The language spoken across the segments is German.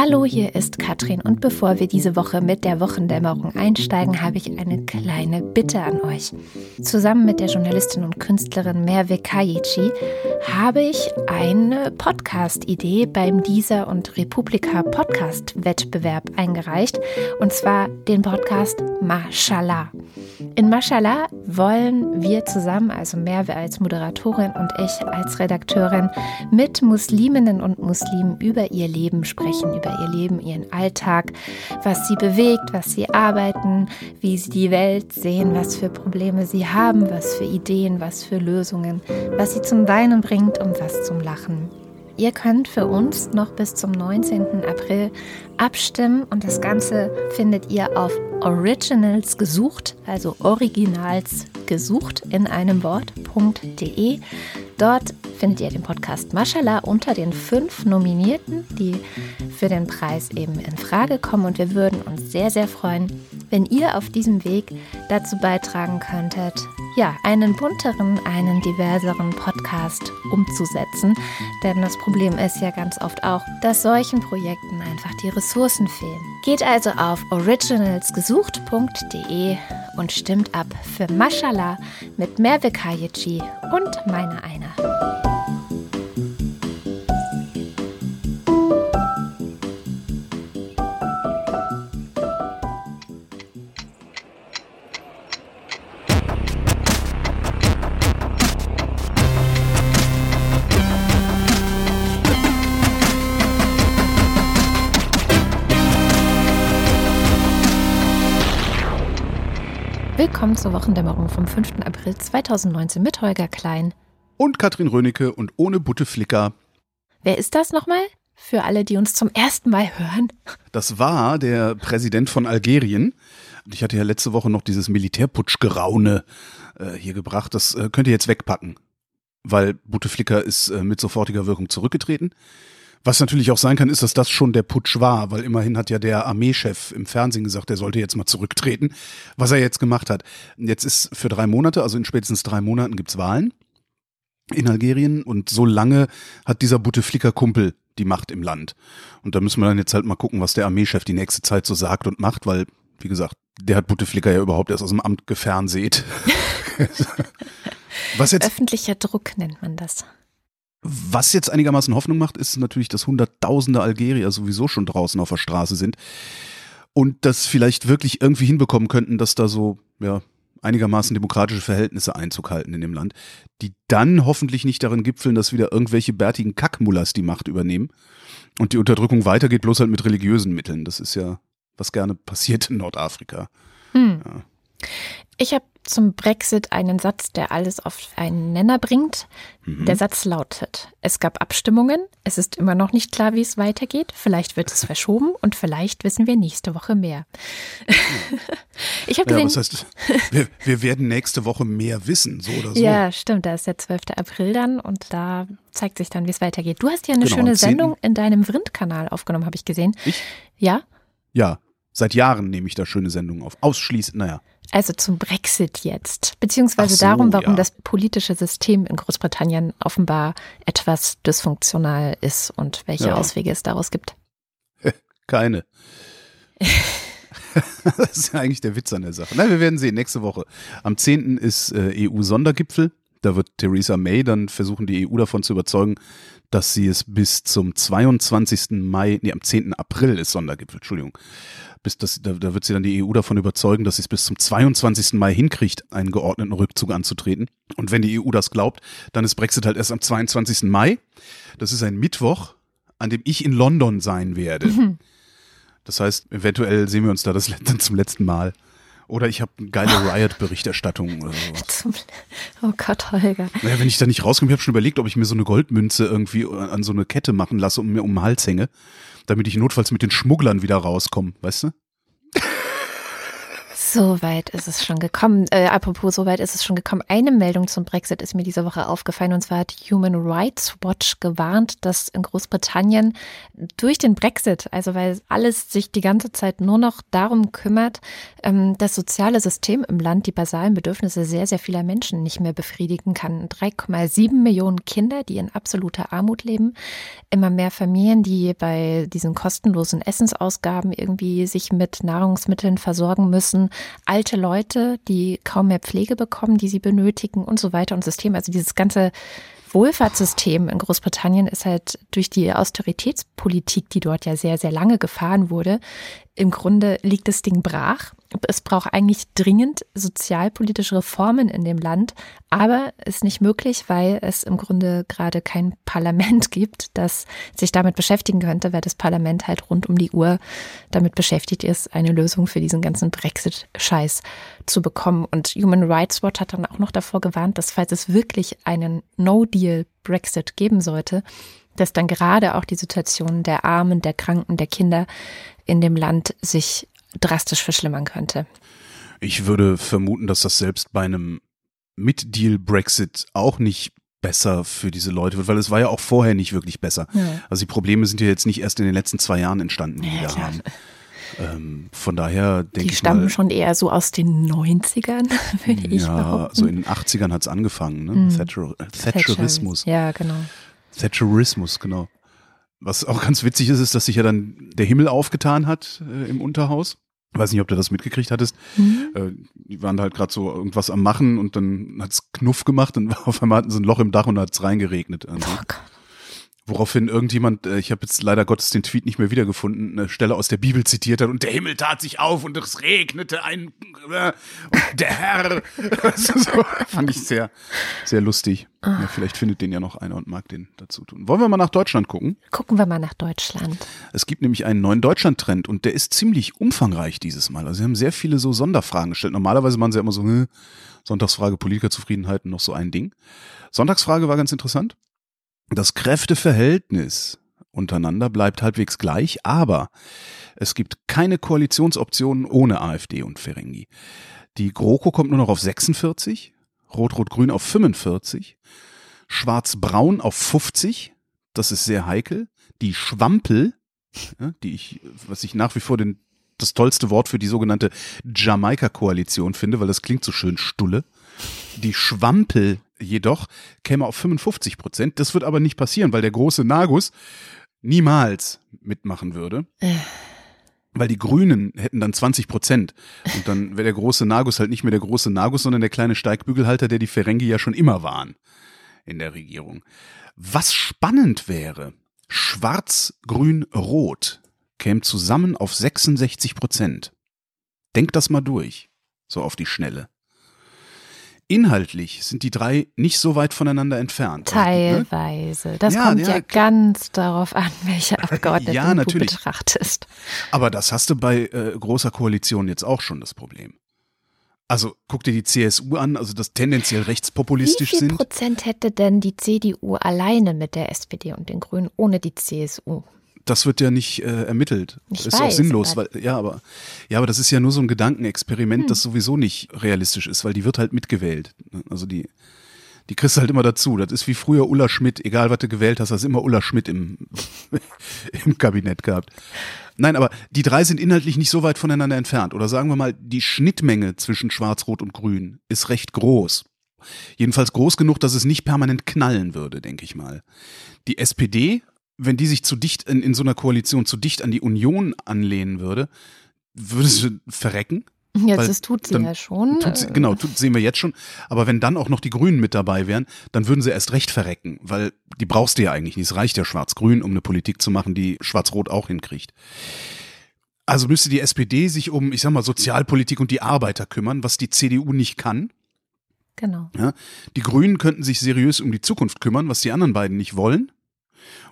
Hallo, hier ist Katrin und bevor wir diese Woche mit der Wochendämmerung einsteigen, habe ich eine kleine Bitte an euch. Zusammen mit der Journalistin und Künstlerin Merve Kajici habe ich eine Podcast-Idee beim Dieser und Republika Podcast-Wettbewerb eingereicht und zwar den Podcast Mashallah. In Mashallah wollen wir zusammen, also Merve als Moderatorin und ich als Redakteurin, mit Musliminnen und Muslimen über ihr Leben sprechen, über ihr Leben, ihren Alltag, was sie bewegt, was sie arbeiten, wie sie die Welt sehen, was für Probleme sie haben, was für Ideen, was für Lösungen, was sie zum Weinen bringt und was zum Lachen. Ihr könnt für uns noch bis zum 19. April abstimmen und das Ganze findet ihr auf Originals gesucht, also Originals gesucht in einem Wort.de. Dort findet ihr den Podcast Mashallah unter den fünf Nominierten, die für den Preis eben in Frage kommen. Und wir würden uns sehr, sehr freuen, wenn ihr auf diesem Weg dazu beitragen könntet, ja, einen bunteren, einen diverseren Podcast umzusetzen. Denn das Problem ist ja ganz oft auch, dass solchen Projekten einfach die Ressourcen fehlen. Geht also auf originalsgesucht.de und stimmt ab für Mashallah mit Merve Kajici und meiner einer. Willkommen zur Wochendämmerung vom 5. April 2019 mit Holger Klein. Und Katrin Rönecke und ohne Butteflicker. Wer ist das nochmal? Für alle, die uns zum ersten Mal hören. Das war der Präsident von Algerien. Ich hatte ja letzte Woche noch dieses Militärputschgeraune äh, hier gebracht. Das äh, könnt ihr jetzt wegpacken. Weil Bouteflika ist äh, mit sofortiger Wirkung zurückgetreten. Was natürlich auch sein kann, ist, dass das schon der Putsch war, weil immerhin hat ja der Armeechef im Fernsehen gesagt, er sollte jetzt mal zurücktreten, was er jetzt gemacht hat. Jetzt ist für drei Monate, also in spätestens drei Monaten gibt's Wahlen in Algerien und so lange hat dieser Bouteflika-Kumpel die Macht im Land. Und da müssen wir dann jetzt halt mal gucken, was der Armeechef die nächste Zeit so sagt und macht, weil, wie gesagt, der hat Bouteflika ja überhaupt erst aus dem Amt gefernseht. was jetzt, Öffentlicher Druck nennt man das. Was jetzt einigermaßen Hoffnung macht, ist natürlich, dass Hunderttausende Algerier sowieso schon draußen auf der Straße sind und das vielleicht wirklich irgendwie hinbekommen könnten, dass da so, ja, einigermaßen demokratische Verhältnisse Einzug halten in dem Land, die dann hoffentlich nicht darin gipfeln, dass wieder irgendwelche bärtigen Kackmullers die Macht übernehmen und die Unterdrückung weitergeht, bloß halt mit religiösen Mitteln. Das ist ja, was gerne passiert in Nordafrika. Hm. Ja. Ich habe zum Brexit einen Satz, der alles auf einen Nenner bringt. Mhm. Der Satz lautet, es gab Abstimmungen, es ist immer noch nicht klar, wie es weitergeht, vielleicht wird es verschoben und vielleicht wissen wir nächste Woche mehr. ich habe ja, was heißt, wir, wir, werden nächste Woche mehr wissen, so oder so. Ja, stimmt, da ist der 12. April dann und da zeigt sich dann, wie es weitergeht. Du hast ja eine genau, schöne Sendung in deinem Vrind-Kanal aufgenommen, habe ich gesehen. Ich? Ja? Ja, seit Jahren nehme ich da schöne Sendungen auf. Ausschließend, naja. Also zum Brexit jetzt, beziehungsweise so, darum, warum ja. das politische System in Großbritannien offenbar etwas dysfunktional ist und welche ja. Auswege es daraus gibt. Keine. das ist ja eigentlich der Witz an der Sache. Na, wir werden sehen, nächste Woche. Am 10. ist äh, EU-Sondergipfel. Da wird Theresa May dann versuchen, die EU davon zu überzeugen, dass sie es bis zum 22. Mai, nee, am 10. April ist Sondergipfel, Entschuldigung, bis das, da, da wird sie dann die EU davon überzeugen, dass sie es bis zum 22. Mai hinkriegt, einen geordneten Rückzug anzutreten. Und wenn die EU das glaubt, dann ist Brexit halt erst am 22. Mai. Das ist ein Mittwoch, an dem ich in London sein werde. Mhm. Das heißt, eventuell sehen wir uns da das dann zum letzten Mal. Oder ich habe eine geile Riot-Berichterstattung oder sowas. Oh Gott, Holger. Naja, wenn ich da nicht rauskomme, ich habe schon überlegt, ob ich mir so eine Goldmünze irgendwie an so eine Kette machen lasse und mir um den Hals hänge damit ich notfalls mit den Schmugglern wieder rauskomme, weißt du? So weit ist es schon gekommen. Äh, apropos, so weit ist es schon gekommen. Eine Meldung zum Brexit ist mir diese Woche aufgefallen und zwar hat Human Rights Watch gewarnt, dass in Großbritannien durch den Brexit, also weil alles sich die ganze Zeit nur noch darum kümmert, ähm, das soziale System im Land die basalen Bedürfnisse sehr, sehr vieler Menschen nicht mehr befriedigen kann. 3,7 Millionen Kinder, die in absoluter Armut leben, immer mehr Familien, die bei diesen kostenlosen Essensausgaben irgendwie sich mit Nahrungsmitteln versorgen müssen alte Leute, die kaum mehr Pflege bekommen, die sie benötigen und so weiter und System. Also dieses ganze Wohlfahrtssystem in Großbritannien ist halt durch die Austeritätspolitik, die dort ja sehr, sehr lange gefahren wurde, im Grunde liegt das Ding brach. Es braucht eigentlich dringend sozialpolitische Reformen in dem Land, aber ist nicht möglich, weil es im Grunde gerade kein Parlament gibt, das sich damit beschäftigen könnte, weil das Parlament halt rund um die Uhr damit beschäftigt ist, eine Lösung für diesen ganzen Brexit-Scheiß zu bekommen. Und Human Rights Watch hat dann auch noch davor gewarnt, dass falls es wirklich einen No-Deal-Brexit geben sollte, dass dann gerade auch die Situation der Armen, der Kranken, der Kinder in dem Land sich drastisch verschlimmern könnte. Ich würde vermuten, dass das selbst bei einem Mit-Deal-Brexit auch nicht besser für diese Leute wird, weil es war ja auch vorher nicht wirklich besser. Ja. Also die Probleme sind ja jetzt nicht erst in den letzten zwei Jahren entstanden, die ja, wir da haben. Ähm, von daher denke ich. Die stammen mal, schon eher so aus den 90ern, würde ich Ja, behaupten. so in den 80ern hat es angefangen, ne? Mhm. Thatcher, Thatcherismus. Ja, genau. Thatcherismus, genau. Was auch ganz witzig ist, ist, dass sich ja dann der Himmel aufgetan hat äh, im Unterhaus. Ich weiß nicht, ob du das mitgekriegt hattest. Mhm. Äh, die waren da halt gerade so irgendwas am Machen und dann hat's Knuff gemacht und auf einmal hatten sie ein Loch im Dach und hat's reingeregnet. Oh Gott. Woraufhin irgendjemand, äh, ich habe jetzt leider Gottes den Tweet nicht mehr wiedergefunden, eine Stelle aus der Bibel zitiert hat und der Himmel tat sich auf und es regnete ein äh, der Herr. so, fand ich sehr, sehr lustig. Ja, vielleicht findet den ja noch einer und mag den dazu tun. Wollen wir mal nach Deutschland gucken? Gucken wir mal nach Deutschland. Es gibt nämlich einen neuen Deutschland-Trend und der ist ziemlich umfangreich dieses Mal. Also sie haben sehr viele so Sonderfragen gestellt. Normalerweise machen sie ja immer so, hm, Sonntagsfrage Politikerzufriedenheit noch so ein Ding. Sonntagsfrage war ganz interessant. Das Kräfteverhältnis untereinander bleibt halbwegs gleich, aber es gibt keine Koalitionsoptionen ohne AfD und Ferengi. Die GroKo kommt nur noch auf 46, Rot-Rot-Grün auf 45, Schwarz-Braun auf 50, das ist sehr heikel. Die Schwampel, die ich, was ich nach wie vor den, das tollste Wort für die sogenannte Jamaika-Koalition finde, weil das klingt so schön stulle. Die Schwampel jedoch käme auf 55 Prozent. Das wird aber nicht passieren, weil der große Nagus niemals mitmachen würde. Äh. Weil die Grünen hätten dann 20 Prozent. Und dann wäre der große Nagus halt nicht mehr der große Nagus, sondern der kleine Steigbügelhalter, der die Ferengi ja schon immer waren in der Regierung. Was spannend wäre, Schwarz, Grün, Rot käme zusammen auf 66 Prozent. Denkt das mal durch, so auf die Schnelle. Inhaltlich sind die drei nicht so weit voneinander entfernt. Teilweise. Das ja, kommt ja, ja, ganz darauf an, welche Abgeordneten ja, du betrachtest. Aber das hast du bei äh, großer Koalition jetzt auch schon das Problem. Also guck dir die CSU an, also das tendenziell rechtspopulistisch sind. Wie viel sind. Prozent hätte denn die CDU alleine mit der SPD und den Grünen ohne die CSU? Das wird ja nicht äh, ermittelt. Ich ist weiß, auch sinnlos, weil ja, aber ja, aber das ist ja nur so ein Gedankenexperiment, hm. das sowieso nicht realistisch ist, weil die wird halt mitgewählt. Also die die kriegst du halt immer dazu. Das ist wie früher Ulla Schmidt, egal was du gewählt hast, hast immer Ulla Schmidt im, im Kabinett gehabt. Nein, aber die drei sind inhaltlich nicht so weit voneinander entfernt. Oder sagen wir mal, die Schnittmenge zwischen Schwarz, Rot und Grün ist recht groß. Jedenfalls groß genug, dass es nicht permanent knallen würde, denke ich mal. Die SPD wenn die sich zu dicht in, in so einer Koalition zu dicht an die Union anlehnen würde, würde sie verrecken. Jetzt Weil das tut sie ja schon. Sie, genau, tut, sehen wir jetzt schon. Aber wenn dann auch noch die Grünen mit dabei wären, dann würden sie erst recht verrecken, weil die brauchst du ja eigentlich nicht. Es reicht ja Schwarz-Grün, um eine Politik zu machen, die Schwarz-Rot auch hinkriegt. Also müsste die SPD sich um, ich sag mal, Sozialpolitik und die Arbeiter kümmern, was die CDU nicht kann. Genau. Ja, die Grünen könnten sich seriös um die Zukunft kümmern, was die anderen beiden nicht wollen.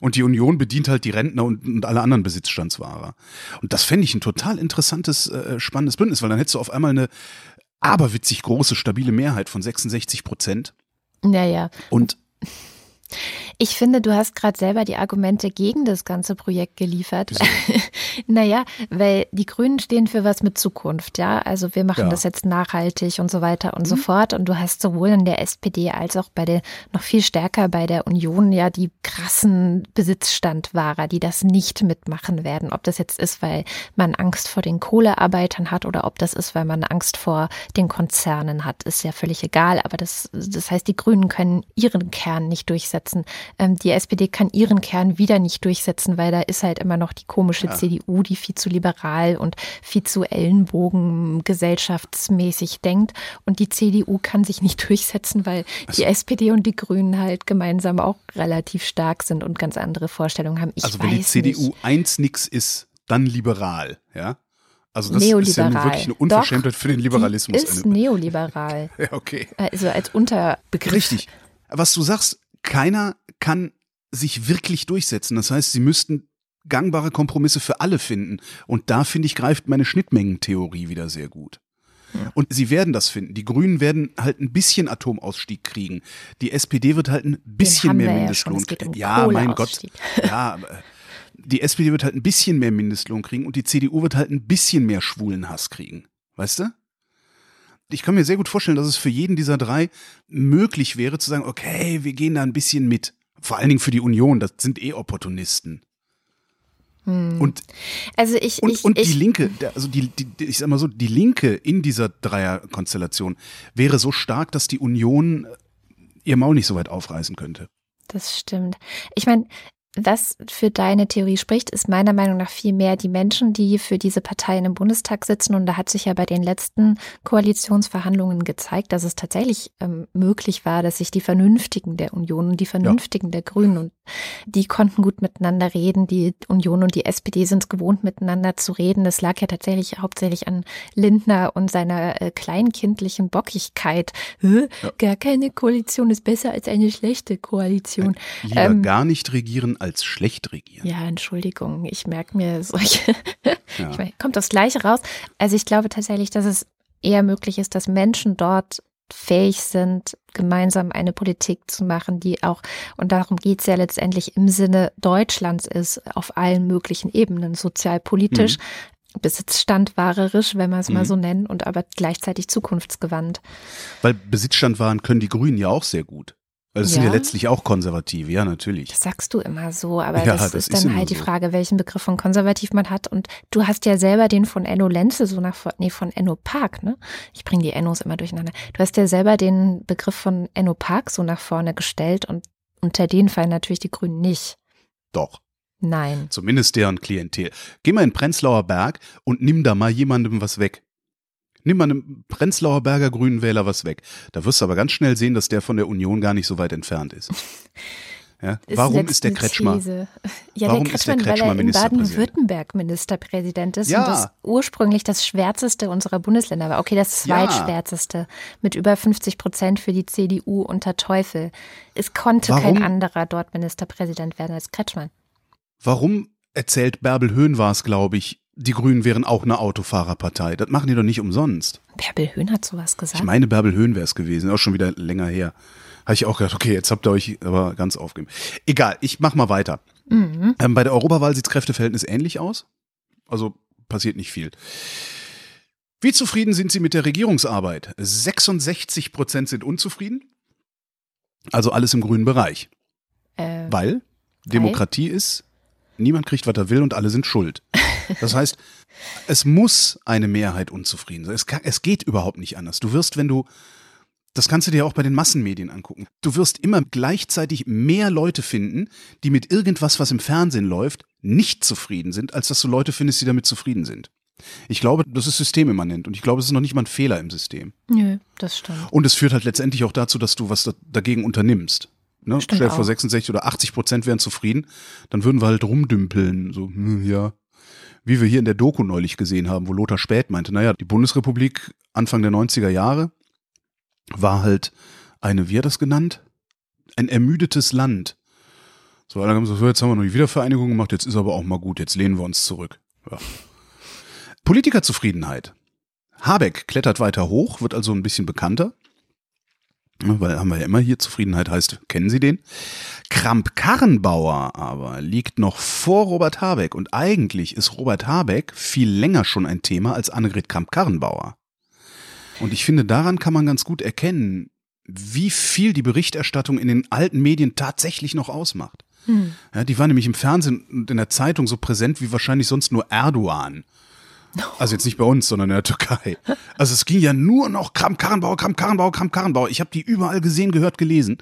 Und die Union bedient halt die Rentner und, und alle anderen Besitzstandswahrer. Und das fände ich ein total interessantes, äh, spannendes Bündnis, weil dann hättest du auf einmal eine aberwitzig große, stabile Mehrheit von 66 Prozent. Ja, ja. Und Ich finde, du hast gerade selber die Argumente gegen das ganze Projekt geliefert. naja, weil die Grünen stehen für was mit Zukunft, ja. Also wir machen ja. das jetzt nachhaltig und so weiter und mhm. so fort. Und du hast sowohl in der SPD als auch bei der noch viel stärker bei der Union ja die krassen Besitzstandwahrer, die das nicht mitmachen werden. Ob das jetzt ist, weil man Angst vor den Kohlearbeitern hat oder ob das ist, weil man Angst vor den Konzernen hat, ist ja völlig egal. Aber das, das heißt, die Grünen können ihren Kern nicht durchsetzen. Ähm, die SPD kann ihren Kern wieder nicht durchsetzen, weil da ist halt immer noch die komische ja. CDU, die viel zu liberal und viel zu Ellenbogen gesellschaftsmäßig denkt. Und die CDU kann sich nicht durchsetzen, weil also, die SPD und die Grünen halt gemeinsam auch relativ stark sind und ganz andere Vorstellungen haben. Ich also wenn die CDU nicht. eins nix ist, dann liberal, ja? Also das Neoliberal. ist ja nun wirklich eine Unverschämtheit Doch, für den Liberalismus. ist neoliberal. ja, okay. Also als Unterbegriff. Richtig. Was du sagst, keiner kann sich wirklich durchsetzen. Das heißt, sie müssten gangbare Kompromisse für alle finden. Und da, finde ich, greift meine Schnittmengentheorie wieder sehr gut. Ja. Und sie werden das finden. Die Grünen werden halt ein bisschen Atomausstieg kriegen. Die SPD wird halt ein bisschen mehr Mindestlohn ja kriegen. Um ja, mein Gott. Ja, die SPD wird halt ein bisschen mehr Mindestlohn kriegen und die CDU wird halt ein bisschen mehr schwulen Hass kriegen. Weißt du? Ich kann mir sehr gut vorstellen, dass es für jeden dieser drei möglich wäre zu sagen, okay, wir gehen da ein bisschen mit. Vor allen Dingen für die Union, das sind eh Opportunisten. Hm. Und, also ich, und, ich, und ich, die Linke, also die, die, ich sag mal so, die Linke in dieser Dreierkonstellation wäre so stark, dass die Union ihr Maul nicht so weit aufreißen könnte. Das stimmt. Ich meine, was für deine Theorie spricht, ist meiner Meinung nach viel mehr die Menschen, die für diese Parteien im Bundestag sitzen. Und da hat sich ja bei den letzten Koalitionsverhandlungen gezeigt, dass es tatsächlich ähm, möglich war, dass sich die Vernünftigen der Union und die Vernünftigen ja. der Grünen und die konnten gut miteinander reden. Die Union und die SPD sind es gewohnt, miteinander zu reden. Das lag ja tatsächlich hauptsächlich an Lindner und seiner äh, kleinkindlichen Bockigkeit. Ja. Gar keine Koalition ist besser als eine schlechte Koalition. Lieber ähm, gar nicht regieren als schlecht regieren. Ja, Entschuldigung, ich merke mir solche. Ja. ich meine, kommt das Gleiche raus. Also ich glaube tatsächlich, dass es eher möglich ist, dass Menschen dort fähig sind, gemeinsam eine Politik zu machen, die auch, und darum geht es ja letztendlich im Sinne Deutschlands ist, auf allen möglichen Ebenen, sozialpolitisch, mhm. besitzstandwahrerisch, wenn wir es mhm. mal so nennen, und aber gleichzeitig zukunftsgewandt. Weil Besitzstandwaren können die Grünen ja auch sehr gut. Weil das ja. sind ja letztlich auch Konservative, ja, natürlich. Das sagst du immer so, aber ja, das, das, ist dann halt die Frage, welchen Begriff von konservativ man hat. Und du hast ja selber den von Enno Lenze so nach, nee, von Enno Park, ne? Ich bringe die Ennos immer durcheinander. Du hast ja selber den Begriff von Enno Park so nach vorne gestellt und unter denen fallen natürlich die Grünen nicht. Doch. Nein. Zumindest deren Klientel. Geh mal in Prenzlauer Berg und nimm da mal jemandem was weg. Nimm mal einem Prenzlauer Berger Grünen Wähler was weg. Da wirst du aber ganz schnell sehen, dass der von der Union gar nicht so weit entfernt ist. Ja? Ist Warum ist der Kretschmer? These. Ja, Warum der Kretschmann, ist der Kretschmer weil er in Baden-Württemberg Ministerpräsident ist ja. und das ursprünglich das schwärzeste unserer Bundesländer war. Okay, das zweitschwärzeste ja. mit über 50 Prozent für die CDU unter Teufel. Es konnte Warum? kein anderer dort Ministerpräsident werden als Kretschmann. Warum erzählt Bärbel Höhn war es, glaube ich, die Grünen wären auch eine Autofahrerpartei. Das machen die doch nicht umsonst. Bärbel Höhn hat sowas gesagt. Ich meine, Bärbel Höhn wäre es gewesen, auch schon wieder länger her. Habe ich auch gedacht, okay, jetzt habt ihr euch aber ganz aufgegeben. Egal, ich mach mal weiter. Mhm. Ähm, bei der Europawahl sieht das Kräfteverhältnis ähnlich aus. Also passiert nicht viel. Wie zufrieden sind Sie mit der Regierungsarbeit? 66 Prozent sind unzufrieden. Also alles im grünen Bereich. Äh, weil Demokratie weil? ist, niemand kriegt, was er will und alle sind schuld. Das heißt, es muss eine Mehrheit unzufrieden sein. Es, kann, es geht überhaupt nicht anders. Du wirst, wenn du, das kannst du dir auch bei den Massenmedien angucken, du wirst immer gleichzeitig mehr Leute finden, die mit irgendwas, was im Fernsehen läuft, nicht zufrieden sind, als dass du Leute findest, die damit zufrieden sind. Ich glaube, das ist systemimmanent und ich glaube, es ist noch nicht mal ein Fehler im System. Nö, das stimmt. Und es führt halt letztendlich auch dazu, dass du was dagegen unternimmst. Ne? Stell dir vor, 66 oder 80 Prozent wären zufrieden, dann würden wir halt rumdümpeln. So, hm, ja, wie wir hier in der Doku neulich gesehen haben, wo Lothar Späth meinte, naja, die Bundesrepublik Anfang der 90er Jahre war halt eine, wie hat das genannt? Ein ermüdetes Land. So, dann haben wir so, jetzt haben wir noch die Wiedervereinigung gemacht, jetzt ist aber auch mal gut, jetzt lehnen wir uns zurück. Ja. Politikerzufriedenheit. Habeck klettert weiter hoch, wird also ein bisschen bekannter. Weil haben wir ja immer hier, Zufriedenheit heißt, kennen Sie den? Kramp-Karrenbauer aber liegt noch vor Robert Habeck und eigentlich ist Robert Habeck viel länger schon ein Thema als Annegret Kramp-Karrenbauer. Und ich finde, daran kann man ganz gut erkennen, wie viel die Berichterstattung in den alten Medien tatsächlich noch ausmacht. Hm. Ja, die war nämlich im Fernsehen und in der Zeitung so präsent wie wahrscheinlich sonst nur Erdogan. Also jetzt nicht bei uns, sondern in der Türkei. Also es ging ja nur noch Kram Karrenbauer, Kram Karrenbauer, Kram Karrenbauer. Ich habe die überall gesehen, gehört, gelesen.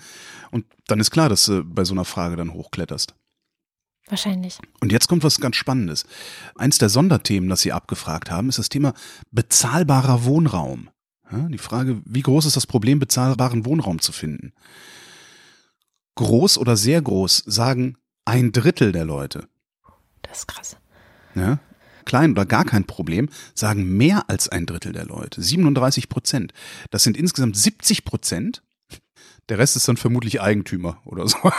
Und dann ist klar, dass du bei so einer Frage dann hochkletterst. Wahrscheinlich. Und jetzt kommt was ganz Spannendes. Eins der Sonderthemen, das Sie abgefragt haben, ist das Thema bezahlbarer Wohnraum. Die Frage, wie groß ist das Problem, bezahlbaren Wohnraum zu finden? Groß oder sehr groß, sagen ein Drittel der Leute. Das ist krass. Ja, klein oder gar kein Problem, sagen mehr als ein Drittel der Leute, 37 Prozent. Das sind insgesamt 70 Prozent. Der Rest ist dann vermutlich Eigentümer oder so.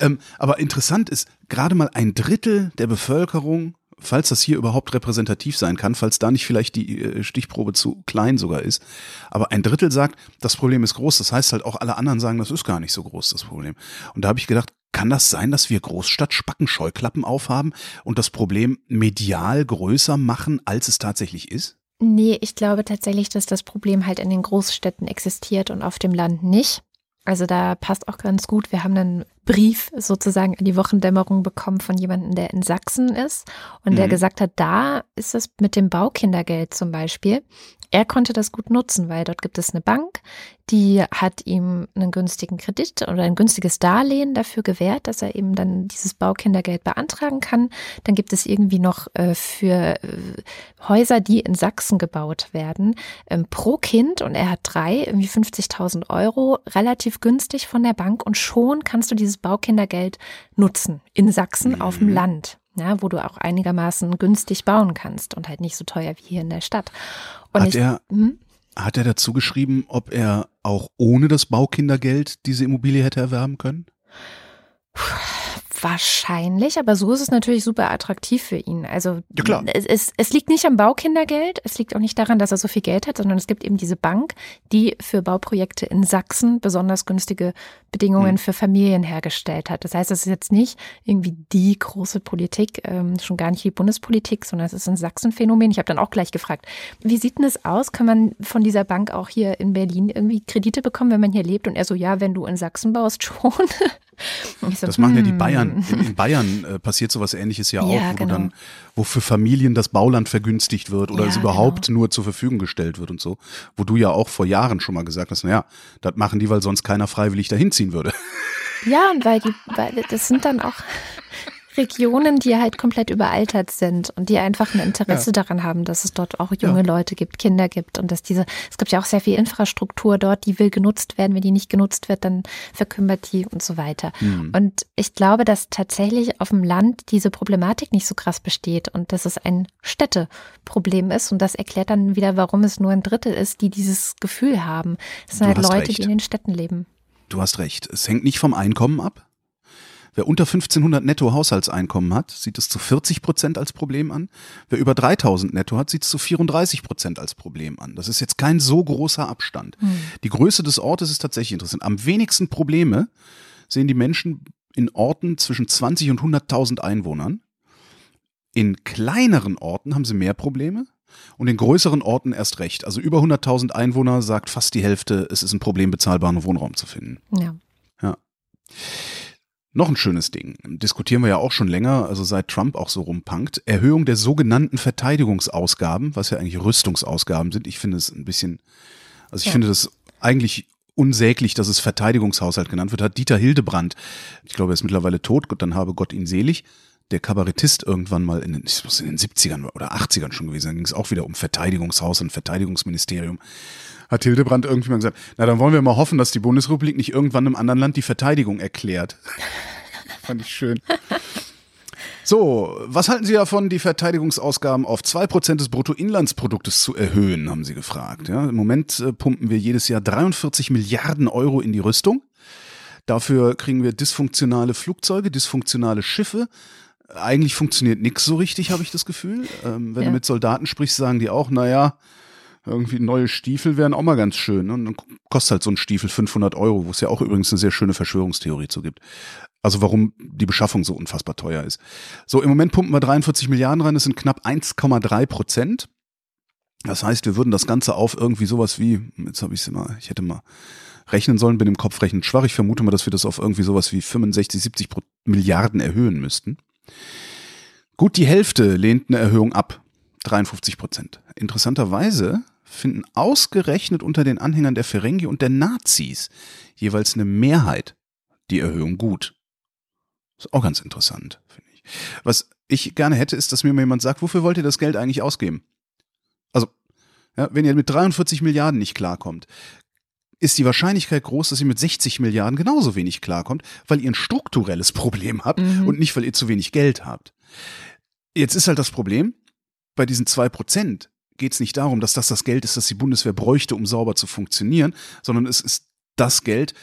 ähm, aber interessant ist, gerade mal ein Drittel der Bevölkerung, falls das hier überhaupt repräsentativ sein kann, falls da nicht vielleicht die äh, Stichprobe zu klein sogar ist, aber ein Drittel sagt, das Problem ist groß. Das heißt halt auch alle anderen sagen, das ist gar nicht so groß, das Problem. Und da habe ich gedacht, kann das sein, dass wir Großstadtspacken Scheuklappen aufhaben und das Problem medial größer machen, als es tatsächlich ist? Nee, ich glaube tatsächlich, dass das Problem halt in den Großstädten existiert und auf dem Land nicht. Also da passt auch ganz gut. Wir haben einen Brief sozusagen in die Wochendämmerung bekommen von jemandem, der in Sachsen ist und mhm. der gesagt hat, da ist es mit dem Baukindergeld zum Beispiel er konnte das gut nutzen, weil dort gibt es eine Bank, die hat ihm einen günstigen Kredit oder ein günstiges Darlehen dafür gewährt, dass er eben dann dieses Baukindergeld beantragen kann. Dann gibt es irgendwie noch äh, für äh, Häuser, die in Sachsen gebaut werden, ähm, pro Kind und er hat drei, irgendwie 50.000 Euro, relativ günstig von der Bank und schon kannst du dieses Baukindergeld nutzen in Sachsen mhm. auf dem Land ja, wo du auch einigermaßen günstig bauen kannst und halt nicht so teuer wie hier in der Stadt. Und hat, ich, er, hm? hat er dazu geschrieben, ob er auch ohne das Baukindergeld diese Immobilie hätte erwerben können? Wahrscheinlich, aber so ist es natürlich super attraktiv für ihn. Also ja, klar. Es, es, es liegt nicht am Baukindergeld, es liegt auch nicht daran, dass er so viel Geld hat, sondern es gibt eben diese Bank, die für Bauprojekte in Sachsen besonders günstige Bedingungen mhm. für Familien hergestellt hat. Das heißt, es ist jetzt nicht irgendwie die große Politik, ähm, schon gar nicht die Bundespolitik, sondern es ist ein Sachsen-Phänomen. Ich habe dann auch gleich gefragt, wie sieht denn das aus? Kann man von dieser Bank auch hier in Berlin irgendwie Kredite bekommen, wenn man hier lebt? Und er so, ja, wenn du in Sachsen baust, schon. So, das machen ja die hm. Bayern. In, in Bayern äh, passiert sowas ähnliches ja auch, ja, wo genau. dann, wo für Familien das Bauland vergünstigt wird oder ja, es überhaupt genau. nur zur Verfügung gestellt wird und so. Wo du ja auch vor Jahren schon mal gesagt hast, naja, das machen die, weil sonst keiner freiwillig dahin ziehen würde. Ja, und weil die, weil das sind dann auch, Regionen, die halt komplett überaltert sind und die einfach ein Interesse ja. daran haben, dass es dort auch junge ja. Leute gibt, Kinder gibt und dass diese, es gibt ja auch sehr viel Infrastruktur dort, die will genutzt werden. Wenn die nicht genutzt wird, dann verkümmert die und so weiter. Mhm. Und ich glaube, dass tatsächlich auf dem Land diese Problematik nicht so krass besteht und dass es ein Städteproblem ist und das erklärt dann wieder, warum es nur ein Drittel ist, die dieses Gefühl haben. Es sind du halt Leute, recht. die in den Städten leben. Du hast recht. Es hängt nicht vom Einkommen ab. Wer unter 1500 netto Haushaltseinkommen hat, sieht es zu 40 Prozent als Problem an. Wer über 3000 netto hat, sieht es zu 34 Prozent als Problem an. Das ist jetzt kein so großer Abstand. Mhm. Die Größe des Ortes ist tatsächlich interessant. Am wenigsten Probleme sehen die Menschen in Orten zwischen 20 und 100.000 Einwohnern. In kleineren Orten haben sie mehr Probleme und in größeren Orten erst recht. Also über 100.000 Einwohner sagt fast die Hälfte, es ist ein Problem, bezahlbaren Wohnraum zu finden. Ja. Ja. Noch ein schönes Ding, diskutieren wir ja auch schon länger, also seit Trump auch so rumpunkt, Erhöhung der sogenannten Verteidigungsausgaben, was ja eigentlich Rüstungsausgaben sind. Ich finde es ein bisschen, also ich ja. finde das eigentlich unsäglich, dass es Verteidigungshaushalt genannt wird, hat Dieter Hildebrand, ich glaube, er ist mittlerweile tot, dann habe Gott ihn selig, der Kabarettist irgendwann mal in den, ich muss in den 70ern oder 80ern schon gewesen, dann ging es auch wieder um Verteidigungshaus und Verteidigungsministerium hat Hildebrand irgendwie mal gesagt, na dann wollen wir mal hoffen, dass die Bundesrepublik nicht irgendwann einem anderen Land die Verteidigung erklärt. Fand ich schön. So, was halten Sie davon, die Verteidigungsausgaben auf 2% des Bruttoinlandsproduktes zu erhöhen, haben Sie gefragt. Ja, Im Moment äh, pumpen wir jedes Jahr 43 Milliarden Euro in die Rüstung. Dafür kriegen wir dysfunktionale Flugzeuge, dysfunktionale Schiffe. Eigentlich funktioniert nichts so richtig, habe ich das Gefühl. Ähm, wenn ja. du mit Soldaten sprichst, sagen die auch, naja, Irgendwie neue Stiefel wären auch mal ganz schön. Ne? Und dann kostet halt so ein Stiefel 500 Euro, wo es ja auch übrigens eine sehr schöne Verschwörungstheorie zu gibt. Also warum die Beschaffung so unfassbar teuer ist. So, im Moment pumpen wir 43 Milliarden rein, das sind knapp 1,3 Prozent. Das heißt, wir würden das Ganze auf irgendwie sowas wie, jetzt habe ich es mal, ich hätte mal rechnen sollen, bin im Kopf recht schwach. Ich vermute mal, dass wir das auf irgendwie sowas wie 65, 70 Milliarden erhöhen müssten. Gut die Hälfte lehnt eine Erhöhung ab. 53 Prozent. Interessanterweise finden ausgerechnet unter den Anhängern der Ferengi und der Nazis jeweils eine Mehrheit die Erhöhung gut. Ist auch ganz interessant, finde ich. Was ich gerne hätte, ist, dass mir mal jemand sagt, wofür wollt ihr das Geld eigentlich ausgeben? Also, ja, wenn ihr mit 43 Milliarden nicht klarkommt, ist die Wahrscheinlichkeit groß, dass ihr mit 60 Milliarden genauso wenig klarkommt, weil ihr ein strukturelles Problem habt mhm. und nicht, weil ihr zu wenig Geld habt. Jetzt ist halt das Problem, bei diesen zwei Prozent geht es nicht darum, dass das das Geld ist, das die Bundeswehr bräuchte, um sauber zu funktionieren, sondern es ist das Geld,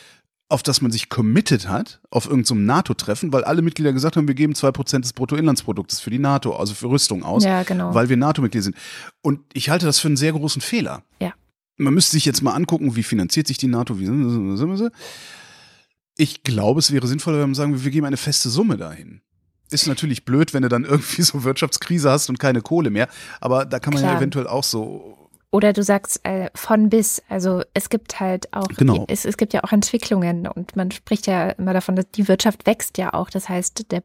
auf das man sich committed hat, auf irgendeinem so NATO-Treffen, weil alle Mitglieder gesagt haben, wir geben zwei Prozent des Bruttoinlandsproduktes für die NATO, also für Rüstung aus, ja, genau. weil wir NATO-Mitglieder sind. Und ich halte das für einen sehr großen Fehler. Ja man müsste sich jetzt mal angucken, wie finanziert sich die NATO, wie sind sie? Ich glaube, es wäre sinnvoller, wenn man sagen, wir geben eine feste Summe dahin. Ist natürlich blöd, wenn du dann irgendwie so Wirtschaftskrise hast und keine Kohle mehr, aber da kann man Klar. ja eventuell auch so oder du sagst äh, von bis. Also es gibt halt auch, genau. es, es gibt ja auch Entwicklungen und man spricht ja immer davon, dass die Wirtschaft wächst ja auch. Das heißt, der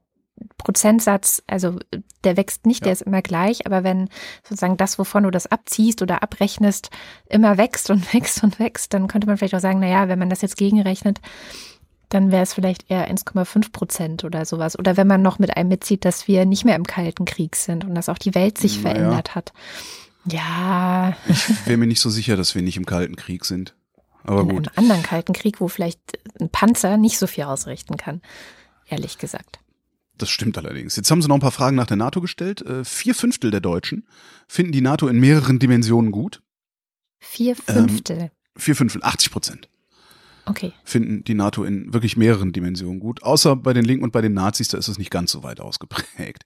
Prozentsatz, also der wächst nicht, ja. der ist immer gleich, aber wenn sozusagen das, wovon du das abziehst oder abrechnest, immer wächst und wächst und wächst, dann könnte man vielleicht auch sagen, naja, wenn man das jetzt gegenrechnet, dann wäre es vielleicht eher 1,5 Prozent oder sowas. Oder wenn man noch mit einem mitzieht, dass wir nicht mehr im Kalten Krieg sind und dass auch die Welt sich naja. verändert hat. Ja. Ich wäre mir nicht so sicher, dass wir nicht im Kalten Krieg sind. Aber in gut. einem anderen Kalten Krieg, wo vielleicht ein Panzer nicht so viel ausrichten kann. Ehrlich gesagt. Das stimmt allerdings. Jetzt haben sie noch ein paar Fragen nach der NATO gestellt. Äh, vier Fünftel der Deutschen finden die NATO in mehreren Dimensionen gut. Vier Fünftel? Ähm, vier Fünftel, 80 Prozent. Okay. Finden die NATO in wirklich mehreren Dimensionen gut. Außer bei den Linken und bei den Nazis, da ist es nicht ganz so weit ausgeprägt.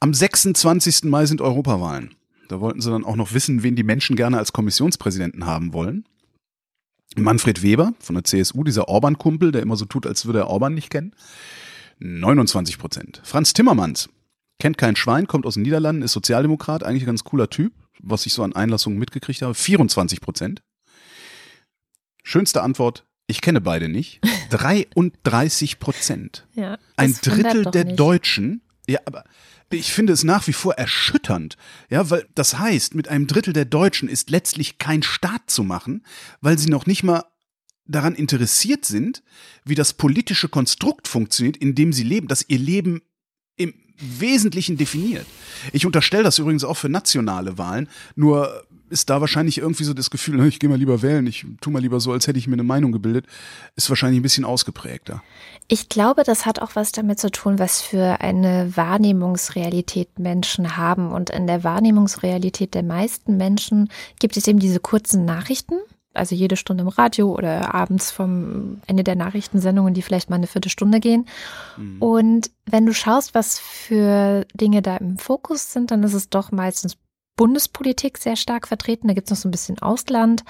Am 26. Mai sind Europawahlen. Da wollten sie dann auch noch wissen, wen die Menschen gerne als Kommissionspräsidenten haben wollen. Manfred Weber von der CSU, dieser Orban-Kumpel, der immer so tut, als würde er Orban nicht kennen 29 Prozent. Franz Timmermans kennt kein Schwein, kommt aus den Niederlanden, ist Sozialdemokrat, eigentlich ein ganz cooler Typ, was ich so an Einlassungen mitgekriegt habe. 24 Prozent. Schönste Antwort, ich kenne beide nicht. 33 Prozent. Ja, ein Drittel der nicht. Deutschen, ja, aber ich finde es nach wie vor erschütternd, ja, weil das heißt, mit einem Drittel der Deutschen ist letztlich kein Staat zu machen, weil sie noch nicht mal daran interessiert sind, wie das politische Konstrukt funktioniert, in dem sie leben, dass ihr Leben im Wesentlichen definiert. Ich unterstelle das übrigens auch für nationale Wahlen, nur ist da wahrscheinlich irgendwie so das Gefühl, ich gehe mal lieber wählen, ich tu mal lieber so, als hätte ich mir eine Meinung gebildet, ist wahrscheinlich ein bisschen ausgeprägter. Ich glaube, das hat auch was damit zu tun, was für eine Wahrnehmungsrealität Menschen haben. Und in der Wahrnehmungsrealität der meisten Menschen gibt es eben diese kurzen Nachrichten also jede Stunde im Radio oder abends vom Ende der Nachrichtensendungen, die vielleicht mal eine Viertelstunde gehen. Mhm. Und wenn du schaust, was für Dinge da im Fokus sind, dann ist es doch meistens Bundespolitik sehr stark vertreten. Da gibt es noch so ein bisschen Ausland,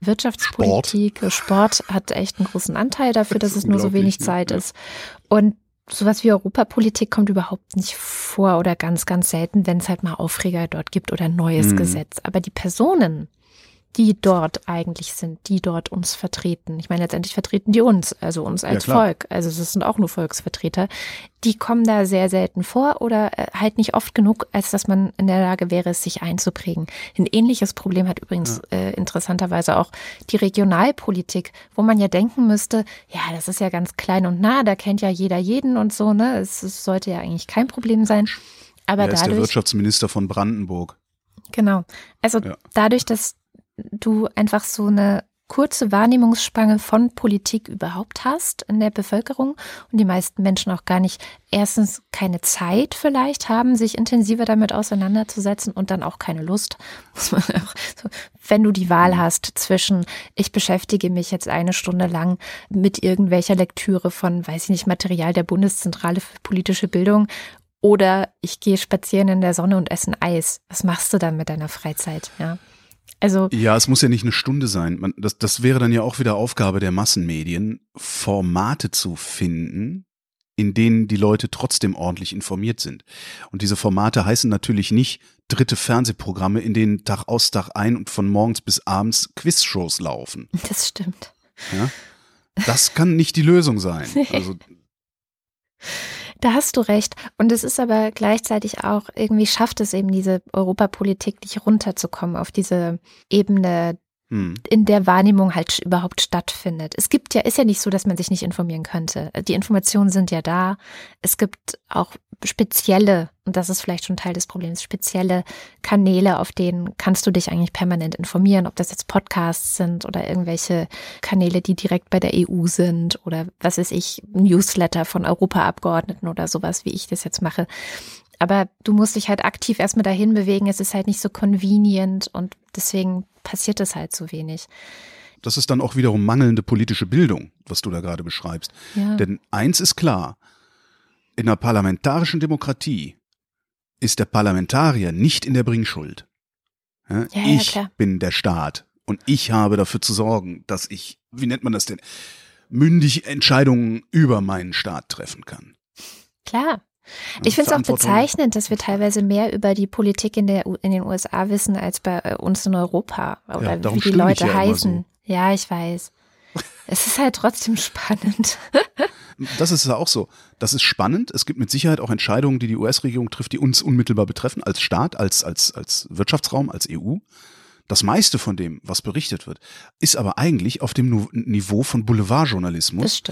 Wirtschaftspolitik, Sport. Sport hat echt einen großen Anteil dafür, dass es nur so wenig ne? Zeit ja. ist. Und sowas wie Europapolitik kommt überhaupt nicht vor oder ganz, ganz selten, wenn es halt mal Aufreger dort gibt oder ein neues mhm. Gesetz. Aber die Personen, die dort eigentlich sind, die dort uns vertreten. Ich meine, letztendlich vertreten die uns, also uns als ja, Volk. Also es sind auch nur Volksvertreter. Die kommen da sehr selten vor oder äh, halt nicht oft genug, als dass man in der Lage wäre, es sich einzuprägen. Ein ähnliches Problem hat übrigens ja. äh, interessanterweise auch die Regionalpolitik, wo man ja denken müsste, ja, das ist ja ganz klein und nah, da kennt ja jeder jeden und so, ne? Es, es sollte ja eigentlich kein Problem sein. Aber Wer dadurch, ist der Wirtschaftsminister von Brandenburg? Genau. Also ja. dadurch, dass du einfach so eine kurze Wahrnehmungsspanne von Politik überhaupt hast in der Bevölkerung und die meisten Menschen auch gar nicht erstens keine Zeit vielleicht haben, sich intensiver damit auseinanderzusetzen und dann auch keine Lust. wenn du die Wahl hast zwischen, ich beschäftige mich jetzt eine Stunde lang mit irgendwelcher Lektüre von, weiß ich nicht, Material der Bundeszentrale für politische Bildung oder ich gehe spazieren in der Sonne und esse ein Eis. Was machst du dann mit deiner Freizeit? Ja. Also ja, es muss ja nicht eine Stunde sein. Man, das, das wäre dann ja auch wieder Aufgabe der Massenmedien, Formate zu finden, in denen die Leute trotzdem ordentlich informiert sind. Und diese Formate heißen natürlich nicht dritte Fernsehprogramme, in denen Tag aus Tag ein und von morgens bis abends Quizshows laufen. Das stimmt. Ja? Das kann nicht die Lösung sein. Also da hast du recht. Und es ist aber gleichzeitig auch, irgendwie schafft es eben diese Europapolitik nicht runterzukommen auf diese Ebene hm. in der Wahrnehmung halt überhaupt stattfindet. Es gibt ja, ist ja nicht so, dass man sich nicht informieren könnte. Die Informationen sind ja da. Es gibt auch spezielle, und das ist vielleicht schon Teil des Problems, spezielle Kanäle, auf denen kannst du dich eigentlich permanent informieren, ob das jetzt Podcasts sind oder irgendwelche Kanäle, die direkt bei der EU sind oder was weiß ich, Newsletter von Europaabgeordneten oder sowas, wie ich das jetzt mache. Aber du musst dich halt aktiv erstmal dahin bewegen. Es ist halt nicht so convenient und deswegen passiert es halt so wenig. Das ist dann auch wiederum mangelnde politische Bildung, was du da gerade beschreibst. Ja. Denn eins ist klar, in einer parlamentarischen Demokratie ist der Parlamentarier nicht in der Bringschuld. Ja, ja, ich bin der Staat und ich habe dafür zu sorgen, dass ich, wie nennt man das denn, mündig Entscheidungen über meinen Staat treffen kann. Klar. Ich finde es auch bezeichnend, dass wir teilweise mehr über die Politik in, der, in den USA wissen als bei äh, uns in Europa oder ja, wie die Leute ja heißen. So. Ja, ich weiß. es ist halt trotzdem spannend. das ist ja auch so. Das ist spannend. Es gibt mit Sicherheit auch Entscheidungen, die die US-Regierung trifft, die uns unmittelbar betreffen, als Staat, als, als, als Wirtschaftsraum, als EU. Das meiste von dem, was berichtet wird, ist aber eigentlich auf dem Niveau von Boulevardjournalismus,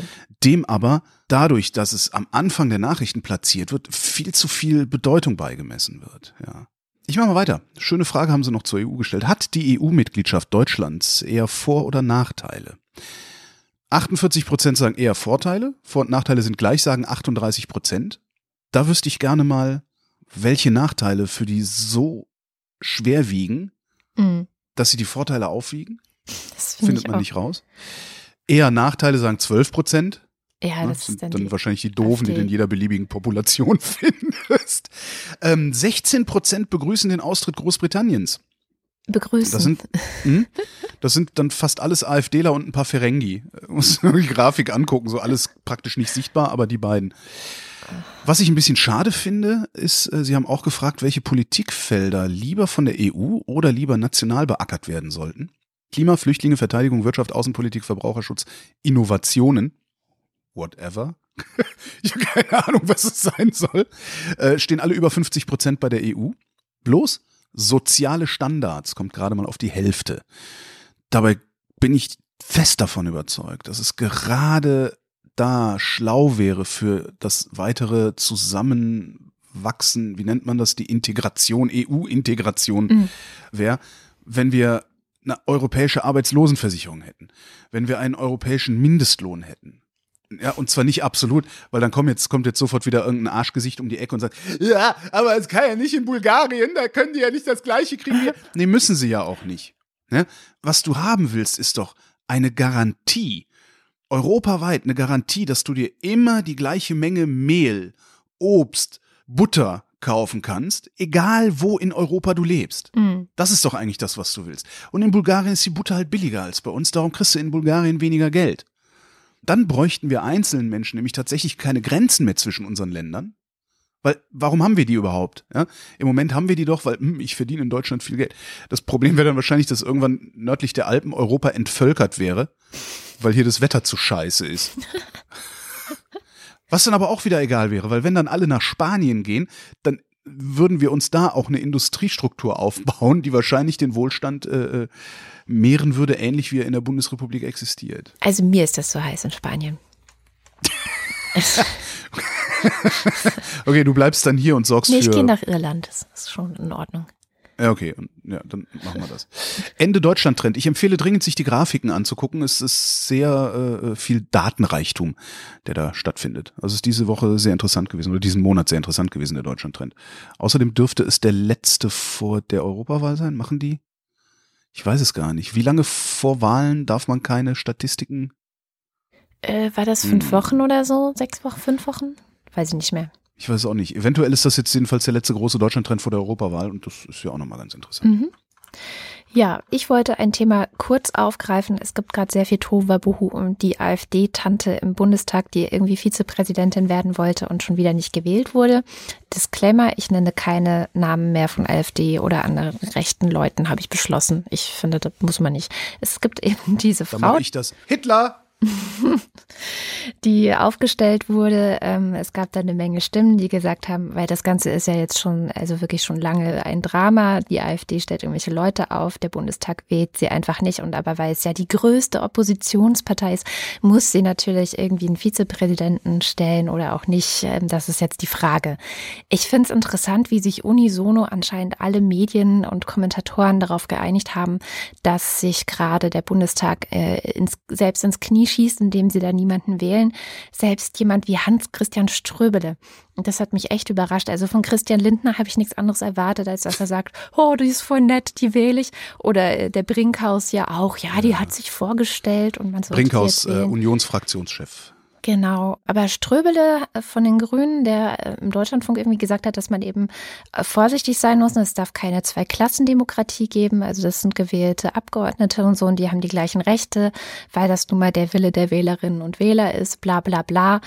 dem aber dadurch, dass es am Anfang der Nachrichten platziert wird, viel zu viel Bedeutung beigemessen wird. Ja. Ich mache mal weiter. Schöne Frage haben Sie noch zur EU gestellt. Hat die EU-Mitgliedschaft Deutschlands eher Vor- oder Nachteile? 48 Prozent sagen eher Vorteile. Vor- und Nachteile sind gleich, sagen 38 Prozent. Da wüsste ich gerne mal, welche Nachteile für die so schwer wiegen, mhm. dass sie die Vorteile aufwiegen. Das find findet man auch. nicht raus. Eher Nachteile sagen 12 Prozent. Ja, das, das sind dann, dann wahrscheinlich die Doofen, die du in jeder beliebigen Population findest. Ähm, 16 Prozent begrüßen den Austritt Großbritanniens. Begrüßen. Das sind, hm, das sind dann fast alles AfDler und ein paar Ferengi. Muss die Grafik angucken, so alles praktisch nicht sichtbar, aber die beiden. Was ich ein bisschen schade finde, ist, äh, Sie haben auch gefragt, welche Politikfelder lieber von der EU oder lieber national beackert werden sollten. Klima, Flüchtlinge, Verteidigung, Wirtschaft, Außenpolitik, Verbraucherschutz, Innovationen, whatever. ich habe keine Ahnung, was es sein soll. Äh, stehen alle über 50 Prozent bei der EU. Bloß soziale Standards kommt gerade mal auf die Hälfte. Dabei bin ich fest davon überzeugt, dass es gerade da schlau wäre für das weitere Zusammenwachsen, wie nennt man das, die Integration, EU-Integration mhm. wäre, wenn wir eine europäische Arbeitslosenversicherung hätten, wenn wir einen europäischen Mindestlohn hätten. Ja, und zwar nicht absolut, weil dann kommt jetzt, kommt jetzt sofort wieder irgendein Arschgesicht um die Ecke und sagt, ja, aber es kann ja nicht in Bulgarien, da können die ja nicht das Gleiche kriegen. nee, müssen sie ja auch nicht. Ne? Was du haben willst, ist doch eine Garantie europaweit eine Garantie, dass du dir immer die gleiche Menge Mehl, Obst, Butter kaufen kannst, egal wo in Europa du lebst. Mhm. Das ist doch eigentlich das, was du willst. Und in Bulgarien ist die Butter halt billiger als bei uns, darum kriegst du in Bulgarien weniger Geld. Dann bräuchten wir einzelnen Menschen nämlich tatsächlich keine Grenzen mehr zwischen unseren Ländern. Weil, warum haben wir die überhaupt? Ja? Im Moment haben wir die doch, weil hm, ich verdiene in Deutschland viel Geld. Das Problem wäre dann wahrscheinlich, dass irgendwann nördlich der Alpen Europa entvölkert wäre weil hier das Wetter zu scheiße ist. Was dann aber auch wieder egal wäre, weil wenn dann alle nach Spanien gehen, dann würden wir uns da auch eine Industriestruktur aufbauen, die wahrscheinlich den Wohlstand äh, äh mehren würde, ähnlich wie er in der Bundesrepublik existiert. Also mir ist das so heiß in Spanien. okay, du bleibst dann hier und sorgst nee, für. Ich gehe nach Irland, das ist schon in Ordnung. Ja, okay, ja, dann machen wir das. Ende Deutschland-Trend. Ich empfehle dringend, sich die Grafiken anzugucken. Es ist sehr äh, viel Datenreichtum, der da stattfindet. Also es ist diese Woche sehr interessant gewesen oder diesen Monat sehr interessant gewesen, der Deutschland-Trend. Außerdem dürfte es der letzte vor der Europawahl sein. Machen die? Ich weiß es gar nicht. Wie lange vor Wahlen darf man keine Statistiken? Äh, war das fünf hm. Wochen oder so? Sechs Wochen, fünf Wochen? Weiß ich nicht mehr. Ich weiß auch nicht. Eventuell ist das jetzt jedenfalls der letzte große Deutschland-Trend vor der Europawahl und das ist ja auch nochmal ganz interessant. Mhm. Ja, ich wollte ein Thema kurz aufgreifen. Es gibt gerade sehr viel Tohuwabohu um die AfD-Tante im Bundestag, die irgendwie Vizepräsidentin werden wollte und schon wieder nicht gewählt wurde. Disclaimer, ich nenne keine Namen mehr von AfD oder anderen rechten Leuten, habe ich beschlossen. Ich finde, das muss man nicht. Es gibt eben diese Frau. Dann ich das. Hitler! die aufgestellt wurde. Ähm, es gab da eine Menge Stimmen, die gesagt haben, weil das Ganze ist ja jetzt schon, also wirklich schon lange ein Drama. Die AfD stellt irgendwelche Leute auf, der Bundestag wählt sie einfach nicht. Und aber weil es ja die größte Oppositionspartei ist, muss sie natürlich irgendwie einen Vizepräsidenten stellen oder auch nicht. Ähm, das ist jetzt die Frage. Ich finde es interessant, wie sich unisono anscheinend alle Medien und Kommentatoren darauf geeinigt haben, dass sich gerade der Bundestag äh, ins, selbst ins Knie schießt, indem sie da niemanden wählen. Selbst jemand wie Hans-Christian Ströbele. Und das hat mich echt überrascht. Also von Christian Lindner habe ich nichts anderes erwartet, als dass er sagt, oh, die ist voll nett, die wähle ich. Oder äh, der Brinkhaus ja auch, ja, die hat sich vorgestellt und man so. Brinkhaus, äh, Unionsfraktionschef. Genau, aber Ströbele äh, von den Grünen, der äh, im Deutschlandfunk irgendwie gesagt hat, dass man eben äh, vorsichtig sein muss. Es darf keine Zwei-Klassen-Demokratie geben. Also das sind gewählte Abgeordnete und so und die haben die gleichen Rechte, weil das nun mal der Wille der Wählerinnen und Wähler ist, bla bla bla.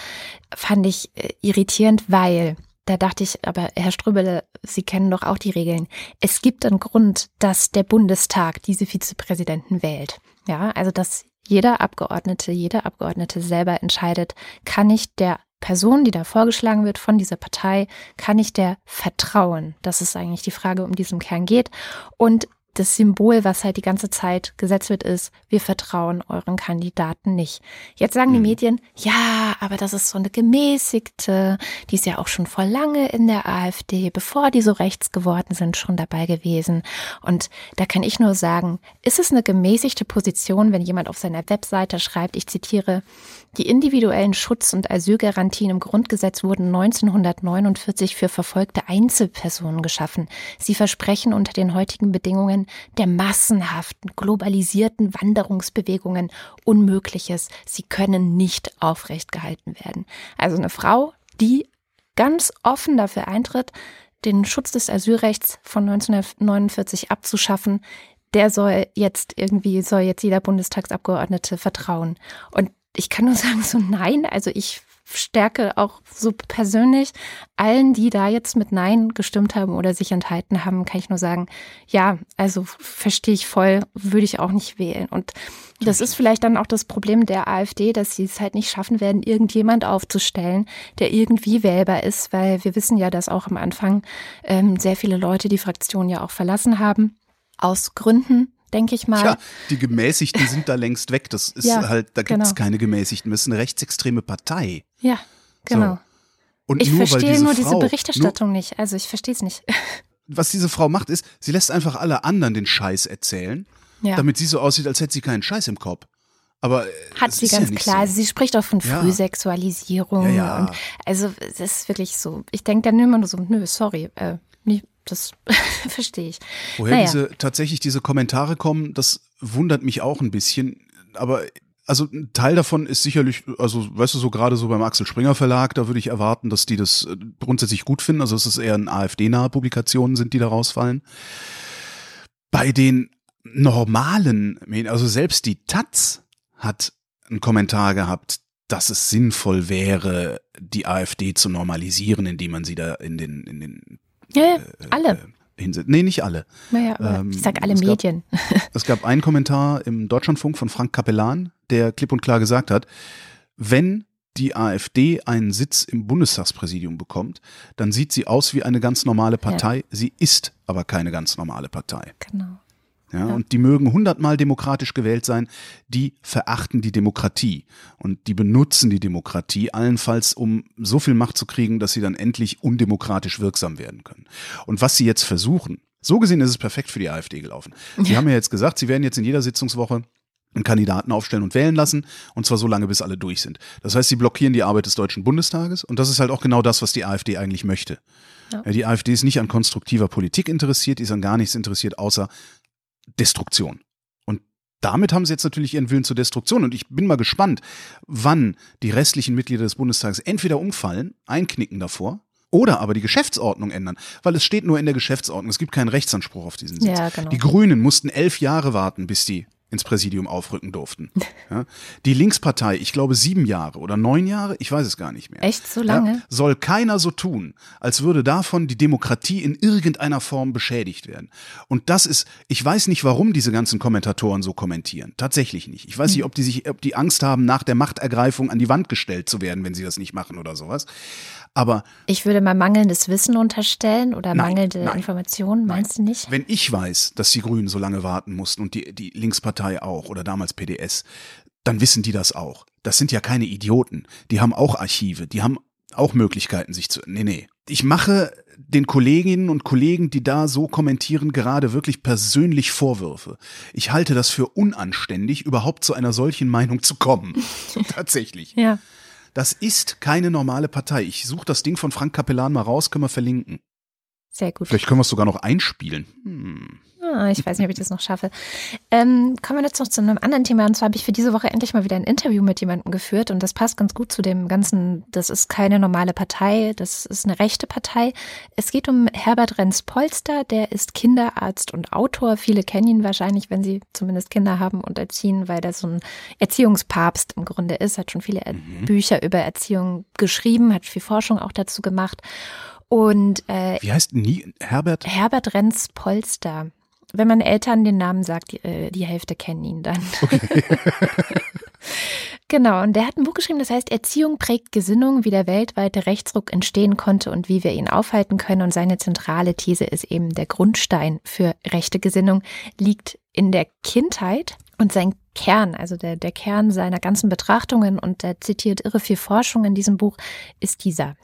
Fand ich irritierend, weil da dachte ich, aber Herr Ströbele, Sie kennen doch auch die Regeln. Es gibt einen Grund, dass der Bundestag diese Vizepräsidenten wählt. Ja, also dass jeder Abgeordnete, jede Abgeordnete selber entscheidet, kann ich der Person, die da vorgeschlagen wird von dieser Partei, kann ich der vertrauen? Das ist eigentlich die Frage, um die es im Kern geht. Und das Symbol, was halt die ganze Zeit gesetzt wird, ist, wir vertrauen euren Kandidaten nicht. Jetzt sagen die mhm. Medien, ja, aber das ist so eine gemäßigte, die ist ja auch schon vor lange in der AfD, bevor die so rechts geworden sind, schon dabei gewesen. Und da kann ich nur sagen, ist es eine gemäßigte Position, wenn jemand auf seiner Webseite schreibt, ich zitiere, die individuellen Schutz- und Asylgarantien im Grundgesetz wurden 1949 für verfolgte Einzelpersonen geschaffen. Sie versprechen unter den heutigen Bedingungen der massenhaften, globalisierten Wanderungsbewegungen Unmögliches. Sie können nicht aufrecht gehalten werden. Also eine Frau, die ganz offen dafür eintritt, den Schutz des Asylrechts von 1949 abzuschaffen, der soll jetzt irgendwie, soll jetzt jeder Bundestagsabgeordnete vertrauen. Und ich kann nur sagen, so nein. Also ich stärke auch so persönlich allen, die da jetzt mit Nein gestimmt haben oder sich enthalten haben, kann ich nur sagen, ja, also verstehe ich voll, würde ich auch nicht wählen. Und das ist vielleicht dann auch das Problem der AfD, dass sie es halt nicht schaffen werden, irgendjemand aufzustellen, der irgendwie wählbar ist, weil wir wissen ja, dass auch am Anfang ähm, sehr viele Leute die Fraktion ja auch verlassen haben. Aus Gründen, denke ich mal. Ja, die Gemäßigten sind da längst weg. Das ist ja, halt, da gibt es genau. keine Gemäßigten. Das ist eine rechtsextreme Partei. Ja, genau. So. Und ich nur, verstehe diese nur Frau, diese Berichterstattung nur, nicht. Also ich verstehe es nicht. Was diese Frau macht, ist, sie lässt einfach alle anderen den Scheiß erzählen, ja. damit sie so aussieht, als hätte sie keinen Scheiß im Kopf. Aber äh, hat sie ganz ja klar. So. Also sie spricht auch von Frühsexualisierung. Ja, und also es ist wirklich so. Ich denke dann immer nur so, nö, sorry, äh, das verstehe ich. Woher naja. diese tatsächlich diese Kommentare kommen, das wundert mich auch ein bisschen. Aber also ein Teil davon ist sicherlich, also weißt du, so gerade so beim Axel Springer Verlag, da würde ich erwarten, dass die das äh, grundsätzlich gut finden. Also es ist eher ein AfD-nahe Publikationen sind, die da rausfallen. Bei den normalen also selbst die Taz hat einen Kommentar gehabt, dass es sinnvoll wäre, die AfD zu normalisieren, indem man sie da in den, in den ja, ja, alle. Äh, hinsetzt. Nee, nicht alle. Naja, ähm, ich sag alle es Medien. Gab, es gab einen Kommentar im Deutschlandfunk von Frank Kapellan, der klipp und klar gesagt hat, wenn die AfD einen Sitz im Bundestagspräsidium bekommt, dann sieht sie aus wie eine ganz normale Partei. Ja. Sie ist aber keine ganz normale Partei. Genau. Ja, ja. Und die mögen hundertmal demokratisch gewählt sein, die verachten die Demokratie und die benutzen die Demokratie allenfalls, um so viel Macht zu kriegen, dass sie dann endlich undemokratisch wirksam werden können. Und was sie jetzt versuchen, so gesehen ist es perfekt für die AfD gelaufen. Sie ja. haben ja jetzt gesagt, sie werden jetzt in jeder Sitzungswoche einen Kandidaten aufstellen und wählen lassen, und zwar so lange, bis alle durch sind. Das heißt, sie blockieren die Arbeit des Deutschen Bundestages und das ist halt auch genau das, was die AfD eigentlich möchte. Ja. Die AfD ist nicht an konstruktiver Politik interessiert, die ist an gar nichts interessiert, außer Destruktion. Und damit haben sie jetzt natürlich ihren Willen zur Destruktion. Und ich bin mal gespannt, wann die restlichen Mitglieder des Bundestages entweder umfallen, einknicken davor, Oder aber die Geschäftsordnung ändern, weil es steht nur in der Geschäftsordnung. Es gibt keinen Rechtsanspruch auf diesen Sitz. Ja, genau. Die Grünen mussten elf Jahre warten, bis die ins Präsidium aufrücken durften. Ja. Die Linkspartei, ich glaube sieben Jahre oder neun Jahre, ich weiß es gar nicht mehr. Echt so lange? Ja, soll keiner so tun, als würde davon die Demokratie in irgendeiner Form beschädigt werden. Und das ist, ich weiß nicht, warum diese ganzen Kommentatoren so kommentieren. Tatsächlich nicht. Ich weiß nicht, ob die sich, ob die Angst haben, nach der Machtergreifung an die Wand gestellt zu werden, wenn sie das nicht machen oder sowas. Aber ich würde mal mangelndes Wissen unterstellen oder Nein, mangelnde nein, Informationen, meinst du nicht? wenn ich weiß, dass die Grünen so lange warten mussten und die, die Linkspartei auch oder damals PDS, dann wissen die das auch. Das sind ja keine Idioten. Die haben auch Archive, die haben auch Möglichkeiten, sich zu. Nee, nee. Ich mache den Kolleginnen und Kollegen, die da so kommentieren, gerade wirklich persönlich Vorwürfe. Ich halte das für unanständig, überhaupt zu einer solchen Meinung zu kommen. Tatsächlich. Ja. Das ist keine normale Partei. Ich suche das Ding von Frank Capellan mal raus, können wir verlinken. Sehr gut. Vielleicht können wir es sogar noch einspielen. Hm. Ah, ich weiß nicht, ob ich das noch schaffe. Ähm, kommen wir jetzt noch zu einem anderen Thema. Und zwar habe ich für diese Woche endlich mal wieder ein Interview mit jemandem geführt. Und das passt ganz gut zu dem ganzen, das ist keine normale Partei, das ist eine rechte Partei. Es geht um Herbert Renz-Polster, der ist Kinderarzt und Autor. Viele kennen ihn wahrscheinlich, wenn sie zumindest Kinder haben und erziehen, weil der so ein Erziehungspapst im Grunde ist, hat schon viele Mhm. Bücher über Erziehung geschrieben, hat viel Forschung auch dazu gemacht. Und äh, Wie heißt nie Herbert? Herbert Renz Polster. Wenn man Eltern den Namen sagt, die, äh, die Hälfte kennen ihn dann. genau, und der hat ein Buch geschrieben, das heißt Erziehung prägt Gesinnung, wie der weltweite Rechtsruck entstehen konnte und wie wir ihn aufhalten können. Und seine zentrale These ist eben, der Grundstein für rechte Gesinnung liegt in der Kindheit. Und sein Kern, also der, der Kern seiner ganzen Betrachtungen, und er zitiert irre viel Forschung in diesem Buch, ist dieser.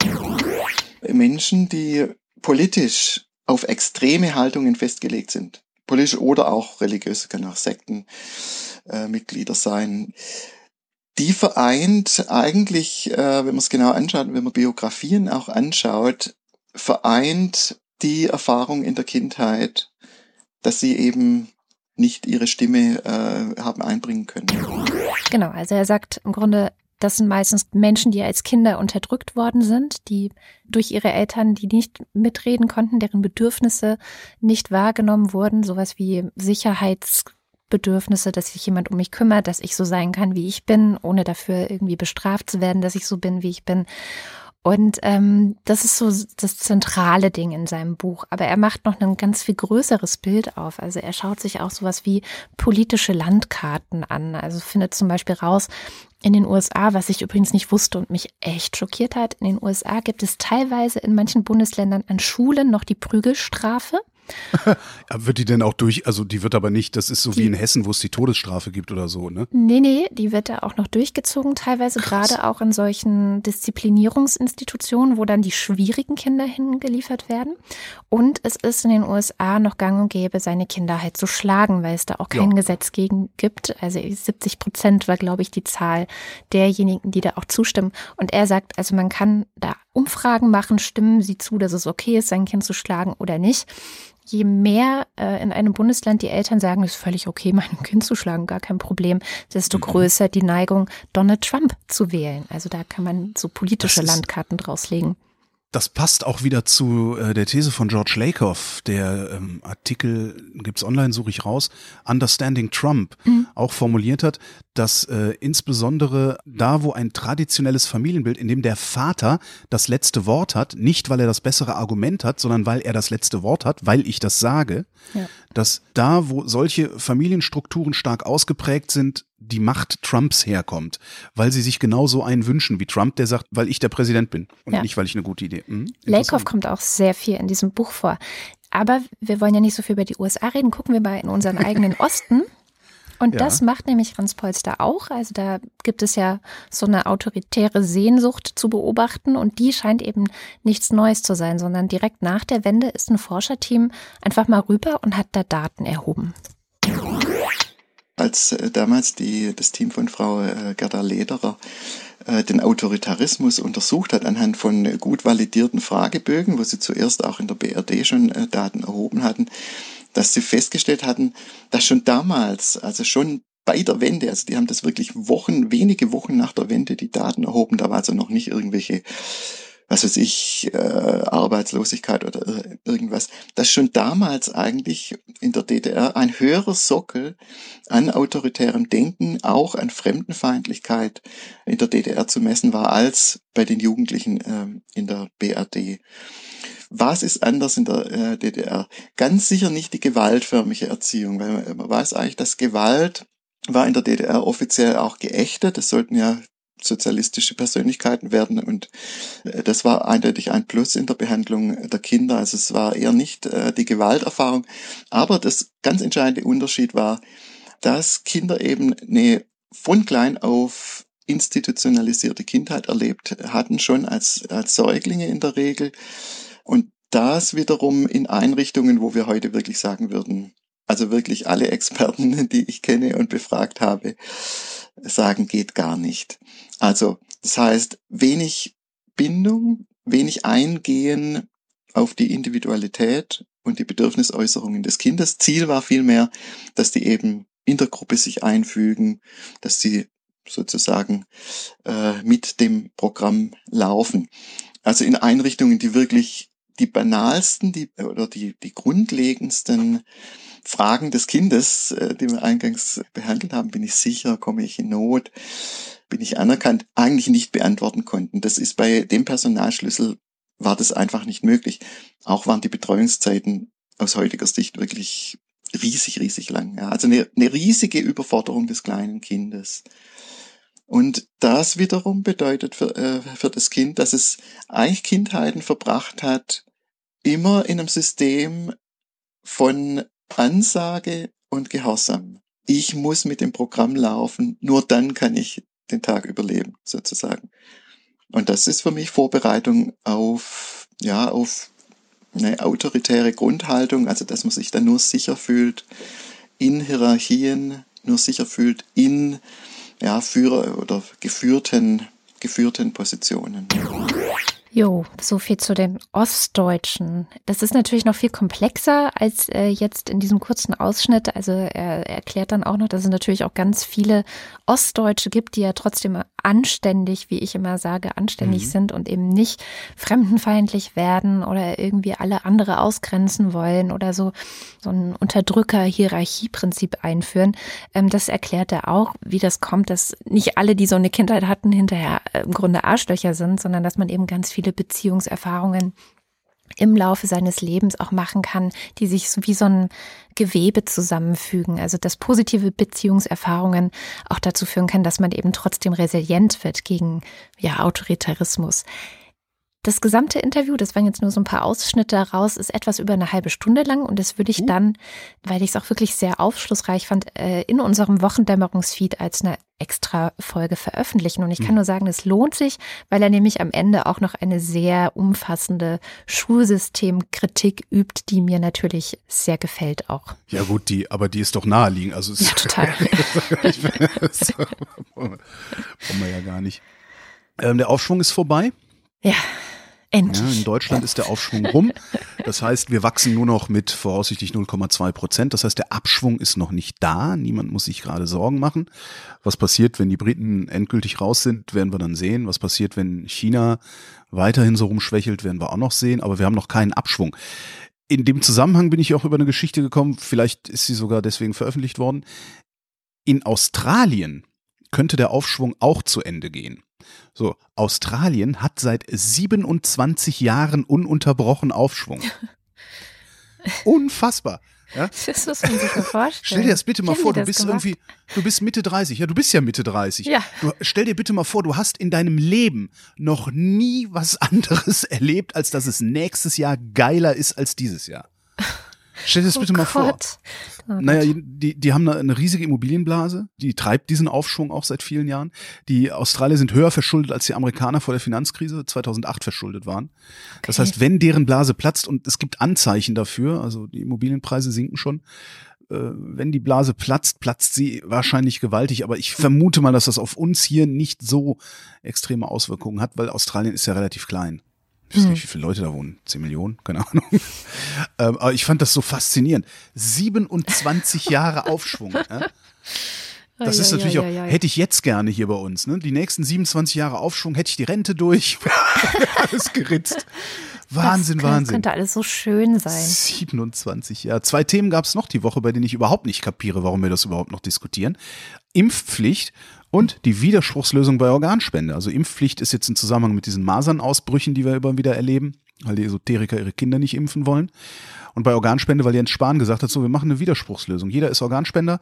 Menschen, die politisch auf extreme Haltungen festgelegt sind, politisch oder auch religiös, kann auch Sektenmitglieder äh, sein, die vereint eigentlich, äh, wenn man es genau anschaut, wenn man Biografien auch anschaut, vereint die Erfahrung in der Kindheit, dass sie eben nicht ihre Stimme äh, haben einbringen können. Genau, also er sagt im Grunde, das sind meistens Menschen, die als Kinder unterdrückt worden sind, die durch ihre Eltern, die nicht mitreden konnten, deren Bedürfnisse nicht wahrgenommen wurden, sowas wie Sicherheitsbedürfnisse, dass sich jemand um mich kümmert, dass ich so sein kann, wie ich bin, ohne dafür irgendwie bestraft zu werden, dass ich so bin, wie ich bin. Und ähm, das ist so das zentrale Ding in seinem Buch. Aber er macht noch ein ganz viel größeres Bild auf. Also er schaut sich auch sowas wie politische Landkarten an. Also findet zum Beispiel raus, in den USA, was ich übrigens nicht wusste und mich echt schockiert hat, in den USA gibt es teilweise in manchen Bundesländern an Schulen noch die Prügelstrafe. Wird die denn auch durch, also die wird aber nicht, das ist so Die- wie in Hessen, wo es die Todesstrafe gibt oder so, ne? Nee, nee, die wird da auch noch durchgezogen, teilweise gerade auch in solchen Disziplinierungsinstitutionen, wo dann die schwierigen Kinder hingeliefert werden. Und es ist in den USA noch gang und gäbe, seine Kinder halt zu schlagen, weil es da auch kein Ja. Gesetz gegen gibt. Also 70 Prozent war, glaube ich, die Zahl derjenigen, die da auch zustimmen. Und er sagt, also man kann da Umfragen machen, stimmen sie zu, dass es okay ist, sein Kind zu schlagen oder nicht. Je mehr äh, in einem Bundesland die Eltern sagen, es ist völlig okay, mein Kind zu schlagen, gar kein Problem, desto Mhm. größer die Neigung, Donald Trump zu wählen. Also da kann man so politische Landkarten draus legen. Das passt auch wieder zu äh, der These von George Lakoff. Der ähm, Artikel gibt's online, suche ich raus. Understanding Trump auch formuliert hat, dass äh, insbesondere da, wo ein traditionelles Familienbild, in dem der Vater das letzte Wort hat, nicht weil er das bessere Argument hat, sondern weil er das letzte Wort hat, weil ich das sage, Ja. dass da, wo solche Familienstrukturen stark ausgeprägt sind, die Macht Trumps herkommt, weil sie sich genauso einen wünschen wie Trump, der sagt, weil ich der Präsident bin und Ja. nicht, weil ich eine gute Idee. Hm, Lakoff kommt auch sehr viel in diesem Buch vor. Aber wir wollen ja nicht so viel über die USA reden. Gucken wir mal in unseren eigenen Osten. Und Ja. das macht nämlich Franz Polster auch. Also da gibt es ja so eine autoritäre Sehnsucht zu beobachten und die scheint eben nichts Neues zu sein, sondern direkt nach der Wende ist ein Forscherteam einfach mal rüber und hat da Daten erhoben. Als äh, damals die, das Team von Frau äh, Gerda Lederer äh, den Autoritarismus untersucht hat anhand von gut validierten Fragebögen, wo sie zuerst auch in der BRD schon Daten erhoben hatten, dass sie festgestellt hatten, dass schon damals, also schon bei der Wende, also die haben das wirklich Wochen, wenige Wochen nach der Wende die Daten erhoben, da war also noch nicht irgendwelche was weiß ich, äh, Arbeitslosigkeit oder irgendwas, dass schon damals eigentlich in der DDR ein höherer Sockel an autoritärem Denken, auch an Fremdenfeindlichkeit in der DDR zu messen war, als bei den Jugendlichen äh, in der BRD. Was ist anders in der äh, DDR? Ganz sicher nicht die gewaltförmige Erziehung, weil man weiß eigentlich, dass Gewalt war in der DDR offiziell auch geächtet. Es sollten ja sozialistische Persönlichkeiten werden und äh, das war eindeutig ein Plus in der Behandlung der Kinder. Also es war eher nicht äh, die Gewalterfahrung, aber das ganz entscheidende Unterschied war, dass Kinder eben eine von klein auf institutionalisierte Kindheit erlebt hatten, schon als, als Säuglinge in der Regel. Und das wiederum in Einrichtungen, wo wir heute wirklich sagen würden, also wirklich alle Experten, die ich kenne und befragt habe, sagen, geht gar nicht. Also, das heißt, wenig Bindung, wenig Eingehen auf die Individualität und die Bedürfnisäußerungen des Kindes. Ziel war vielmehr, dass die eben in der Gruppe sich einfügen, dass sie sozusagen äh, mit dem Programm laufen. Also in Einrichtungen, die wirklich die banalsten, die oder die die grundlegendsten Fragen des Kindes, äh, die wir eingangs behandelt haben, bin ich sicher, komme ich in Not, bin ich anerkannt, eigentlich nicht beantworten konnten. Das ist bei dem Personalschlüssel war das einfach nicht möglich. Auch waren die Betreuungszeiten aus heutiger Sicht wirklich riesig, riesig lang. Ja. Also eine, eine riesige Überforderung des kleinen Kindes. Und das wiederum bedeutet für, äh, für das Kind, dass es eigentlich Kindheiten verbracht hat, immer in einem System von Ansage und Gehorsam. Ich muss mit dem Programm laufen, nur dann kann ich den Tag überleben, sozusagen. Und das ist für mich Vorbereitung auf, ja, auf eine autoritäre Grundhaltung, also dass man sich dann nur sicher fühlt in Hierarchien, nur sicher fühlt in ja, Führer oder geführten, geführten Positionen. Jo, so viel zu den Ostdeutschen. Das ist natürlich noch viel komplexer als äh, jetzt in diesem kurzen Ausschnitt. Also er, er erklärt dann auch noch, dass es natürlich auch ganz viele Ostdeutsche gibt, die ja trotzdem anständig, wie ich immer sage, anständig mhm. sind und eben nicht fremdenfeindlich werden oder irgendwie alle andere ausgrenzen wollen oder so, so ein Unterdrücker-Hierarchieprinzip einführen. Ähm, das erklärt er auch, wie das kommt, dass nicht alle, die so eine Kindheit hatten, hinterher äh, im Grunde Arschlöcher sind, sondern dass man eben ganz viel viele Beziehungserfahrungen im Laufe seines Lebens auch machen kann, die sich wie so ein Gewebe zusammenfügen. Also dass positive Beziehungserfahrungen auch dazu führen können, dass man eben trotzdem resilient wird gegen ja, Autoritarismus. Das gesamte Interview, das waren jetzt nur so ein paar Ausschnitte daraus, ist etwas über eine halbe Stunde lang und das würde ich mhm. dann, weil ich es auch wirklich sehr aufschlussreich fand, äh, in unserem Wochendämmerungsfeed als eine extra Folge veröffentlichen. Und ich kann mhm. nur sagen, es lohnt sich, weil er nämlich am Ende auch noch eine sehr umfassende Schulsystemkritik übt, die mir natürlich sehr gefällt auch. Ja gut, die, aber die ist doch naheliegend. Also ja, total. das brauchen wir ja gar nicht. Ähm, der Aufschwung ist vorbei. Ja. Endlich. Ja, in Deutschland ist der Aufschwung rum. Das heißt, wir wachsen nur noch mit voraussichtlich 0,2 Prozent. Das heißt, der Abschwung ist noch nicht da. Niemand muss sich gerade Sorgen machen. Was passiert, wenn die Briten endgültig raus sind, werden wir dann sehen. Was passiert, wenn China weiterhin so rumschwächelt, werden wir auch noch sehen. Aber wir haben noch keinen Abschwung. In dem Zusammenhang bin ich auch über eine Geschichte gekommen. Vielleicht ist sie sogar deswegen veröffentlicht worden. In Australien könnte der Aufschwung auch zu Ende gehen. So, Australien hat seit 27 Jahren ununterbrochen Aufschwung. Unfassbar. Ja? Das muss man sich vorstellen. Stell dir das bitte mal Kennen vor, du bist gemacht? irgendwie, du bist Mitte 30, ja, du bist ja Mitte 30. Ja. Du, stell dir bitte mal vor, du hast in deinem Leben noch nie was anderes erlebt, als dass es nächstes Jahr geiler ist als dieses Jahr. Stell dir das oh bitte mal Gott. vor. Oh naja, die, die haben eine riesige Immobilienblase, die treibt diesen Aufschwung auch seit vielen Jahren. Die Australier sind höher verschuldet, als die Amerikaner vor der Finanzkrise 2008 verschuldet waren. Okay. Das heißt, wenn deren Blase platzt und es gibt Anzeichen dafür, also die Immobilienpreise sinken schon, äh, wenn die Blase platzt, platzt sie wahrscheinlich gewaltig. Aber ich vermute mal, dass das auf uns hier nicht so extreme Auswirkungen hat, weil Australien ist ja relativ klein. Ich weiß hm. nicht, wie viele Leute da wohnen. Zehn Millionen? Keine Ahnung. ähm, aber ich fand das so faszinierend. 27 Jahre Aufschwung. Ja? Das Oi, ist natürlich oi, auch, oi, oi. hätte ich jetzt gerne hier bei uns. Ne? Die nächsten 27 Jahre Aufschwung, hätte ich die Rente durch. alles geritzt. Wahnsinn, das, kann- Wahnsinn. Das könnte alles so schön sein. 27, ja. Zwei Themen gab es noch die Woche, bei denen ich überhaupt nicht kapiere, warum wir das überhaupt noch diskutieren. Impfpflicht und die Widerspruchslösung bei Organspende. Also Impfpflicht ist jetzt im Zusammenhang mit diesen Masernausbrüchen, die wir immer wieder erleben, weil die Esoteriker ihre Kinder nicht impfen wollen. Und bei Organspende, weil Jens Spahn gesagt hat, so, wir machen eine Widerspruchslösung. Jeder ist Organspender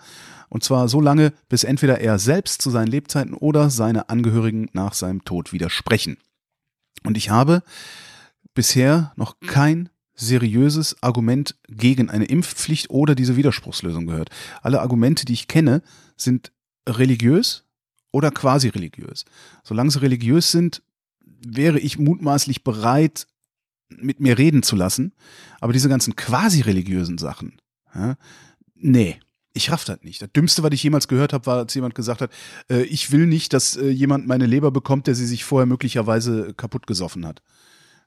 und zwar so lange, bis entweder er selbst zu seinen Lebzeiten oder seine Angehörigen nach seinem Tod widersprechen. Und ich habe bisher noch kein seriöses Argument gegen eine Impfpflicht oder diese Widerspruchslösung gehört. Alle Argumente, die ich kenne, sind religiös oder quasi religiös. Solange sie religiös sind, wäre ich mutmaßlich bereit, mit mir reden zu lassen. Aber diese ganzen quasi religiösen Sachen, ja, nee. Ich raff das nicht. Das Dümmste, was ich jemals gehört habe, war, als jemand gesagt hat, äh, ich will nicht, dass äh, jemand meine Leber bekommt, der sie sich vorher möglicherweise kaputt gesoffen hat.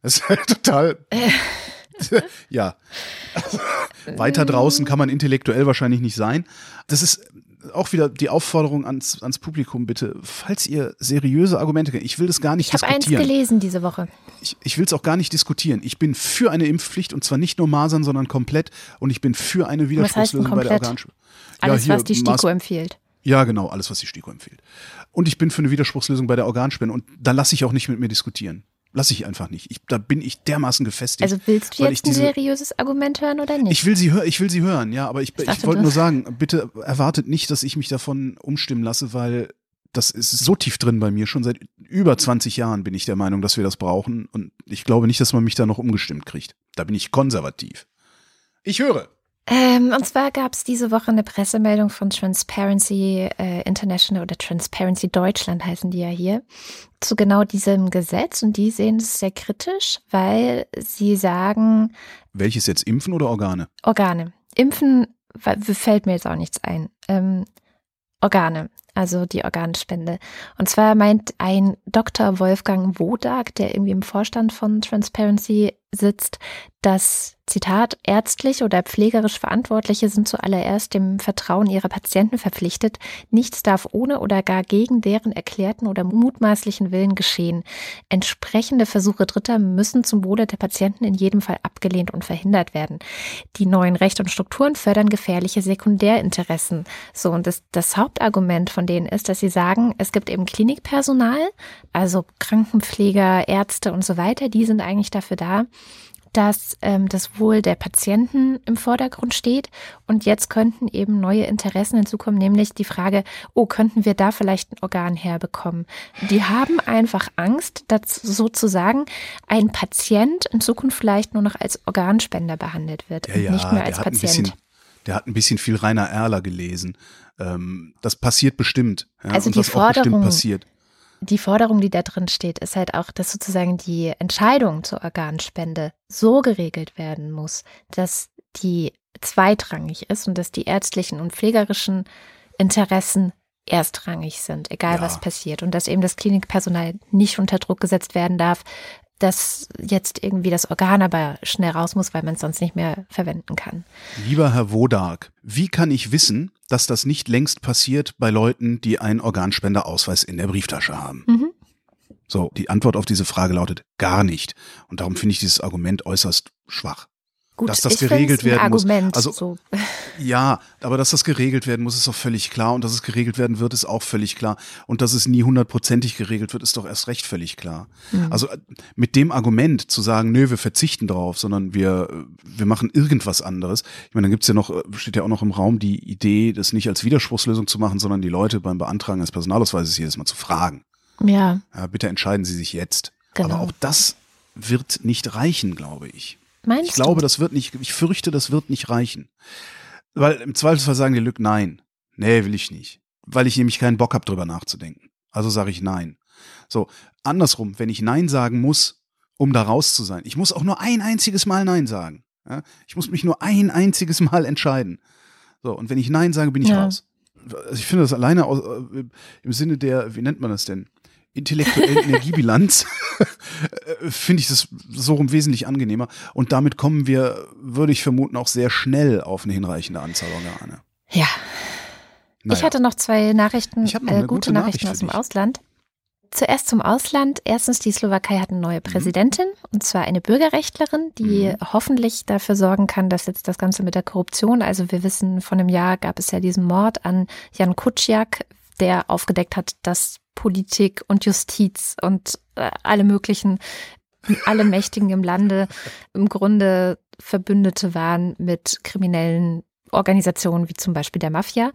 Das ist halt total. ja. Also, weiter draußen kann man intellektuell wahrscheinlich nicht sein. Das ist auch wieder die Aufforderung ans, ans Publikum, bitte, falls ihr seriöse Argumente kennt, ich will das gar nicht Ich habe eins diskutieren. gelesen diese Woche. Ich, ich will es auch gar nicht diskutieren. Ich bin für eine Impfpflicht und zwar nicht nur Masern, sondern komplett. Und ich bin für eine Widerspruchslösung bei der? Organspende. Alles, hier was die Mas- STIKO empfiehlt. ja, genau, alles, was die STIKO empfiehlt. Und ich bin für eine Widerspruchslösung bei der Organspende und da lasse ich auch nicht mit mir diskutieren. Lasse ich einfach nicht. Ich, da bin ich dermaßen gefestigt. Also willst du jetzt ein seriöses Argument hören oder nicht? ich will sie hören, ich will sie hören, ja, aber ich, ich, wollte nur sagen, bitte erwartet nicht, dass ich mich davon umstimmen lasse, weil das ist so tief drin bei mir. Schon seit über 20 Jahren bin ich der Meinung, dass wir das brauchen und ich glaube nicht, dass man mich da noch umgestimmt kriegt. Da bin ich konservativ. Ich höre. Ähm, und zwar gab es diese Woche eine Pressemeldung von Transparency äh, International oder Transparency Deutschland heißen die ja hier, zu genau diesem Gesetz. Und die sehen es sehr kritisch, weil sie sagen, Welches jetzt Impfen oder Organe? Organe. Impfen fällt mir jetzt auch nichts ein. Ähm, Organe, also die Organspende. Und zwar meint ein Dr. Wolfgang Wodak, der irgendwie im Vorstand von Transparency sitzt, dass, Zitat, ärztlich oder pflegerisch Verantwortliche sind zuallererst dem Vertrauen ihrer Patienten verpflichtet. Nichts darf ohne oder gar gegen deren erklärten oder mutmaßlichen Willen geschehen. Entsprechende Versuche Dritter müssen zum Wohle der Patienten in jedem Fall abgelehnt und verhindert werden. Die neuen Rechte und Strukturen fördern gefährliche Sekundärinteressen. So, und das, das Hauptargument von denen ist, dass sie sagen, es gibt eben Klinikpersonal, also Krankenpfleger, Ärzte und so weiter, die sind eigentlich dafür da, dass ähm, das Wohl der Patienten im Vordergrund steht. Und jetzt könnten eben neue Interessen hinzukommen, nämlich die Frage, oh, könnten wir da vielleicht ein Organ herbekommen? Die haben einfach Angst, dass sozusagen ein Patient in Zukunft vielleicht nur noch als Organspender behandelt wird und nicht mehr als Patient. bisschen, der hat ein bisschen viel Rainer Erler gelesen. Ähm, das passiert bestimmt. Ja, Also und die was auch bestimmt Forderung- passiert. Die Forderung, die da drin steht, ist halt auch, dass sozusagen die Entscheidung zur Organspende so geregelt werden muss, dass die zweitrangig ist und dass die ärztlichen und pflegerischen Interessen erstrangig sind, egal Ja. was passiert. Und dass eben das Klinikpersonal nicht unter Druck gesetzt werden darf, dass jetzt irgendwie das Organ aber schnell raus muss, weil man es sonst nicht mehr verwenden kann. Lieber Herr Wodark, wie kann ich wissen, dass das nicht längst passiert bei Leuten, die einen Organspenderausweis in der Brieftasche haben? Mhm. So, die Antwort auf diese Frage lautet gar nicht. Und darum finde ich dieses Argument äußerst schwach. Gut, Dass das geregelt ein werden muss. Argument, Also- so. Ja, aber dass das geregelt werden muss, ist doch völlig klar. Und dass es geregelt werden wird, ist auch völlig klar. Und dass es nie hundertprozentig geregelt wird, ist doch erst recht völlig klar. Mhm. Also äh, mit dem Argument zu sagen, nö, wir verzichten drauf, sondern wir, äh, wir machen irgendwas anderes. Ich meine, dann gibt's ja noch, äh, steht ja auch noch im Raum die Idee, das nicht als Widerspruchslösung zu machen, sondern die Leute beim Beantragen des Personalausweises jedes Mal zu fragen. Ja, Ja, bitte entscheiden Sie sich jetzt. Genau. Aber auch das wird nicht reichen, glaube ich. Meinst Ich glaube, du? das wird nicht, ich fürchte, das wird nicht reichen. Weil im Zweifelsfall sagen die Lück nein. Nee, will ich nicht. Weil ich nämlich keinen Bock habe, drüber nachzudenken. Also sage ich nein. So, andersrum, wenn ich nein sagen muss, um da raus zu sein. Ich muss auch nur ein einziges Mal nein sagen. Ja? Ich muss mich nur ein einziges Mal entscheiden. So, und wenn ich nein sage, bin ich Ja. raus. Also ich finde das alleine aus, äh, im Sinne der, wie nennt man das denn? Intellektuellen Energiebilanz äh, finde ich das so rum wesentlich angenehmer. Und damit kommen wir, würde ich vermuten, auch sehr schnell auf eine hinreichende Anzahl Organe. Ja. Naja. Ich hatte noch zwei Nachrichten, noch äh, gute, gute Nachrichten Nachricht aus dem. Ausland. Zuerst zum Ausland. Erstens, die Slowakei hat eine neue Präsidentin, und zwar eine Bürgerrechtlerin, die Mhm. hoffentlich dafür sorgen kann, dass jetzt das Ganze mit der Korruption, also wir wissen, von einem Jahr gab es ja diesen Mord an Jan Kuciak, der aufgedeckt hat, dass Politik und Justiz und äh, alle möglichen, alle Mächtigen im Lande im Grunde Verbündete waren mit kriminellen Organisationen wie zum Beispiel der Mafia.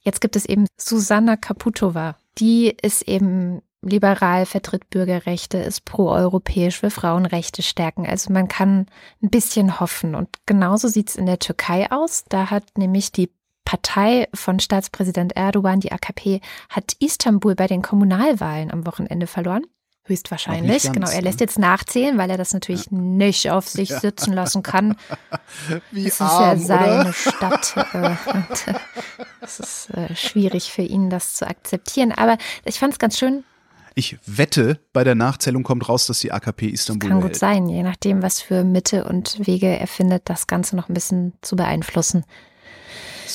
Jetzt gibt es eben Susanna Kaputova. Die ist eben liberal, vertritt Bürgerrechte, ist pro-europäisch, will Frauenrechte stärken. Also man kann ein bisschen hoffen. Und genauso sieht es in der Türkei aus. Da hat nämlich die Partei von Staatspräsident Erdogan, die AKP, hat Istanbul bei den Kommunalwahlen am Wochenende verloren. Höchstwahrscheinlich. ganz, genau, er ne? lässt jetzt nachzählen, weil er das natürlich nicht auf sich sitzen lassen kann. Wie Es ist ja seine Stadt. Äh, und, äh, es ist äh, schwierig für ihn, das zu akzeptieren. Aber ich fand es ganz schön. Ich wette, bei der Nachzählung kommt raus, dass die AKP Istanbul Kann gut behält. sein, je nachdem, was für Mitte und Wege er findet, das Ganze noch ein bisschen zu beeinflussen.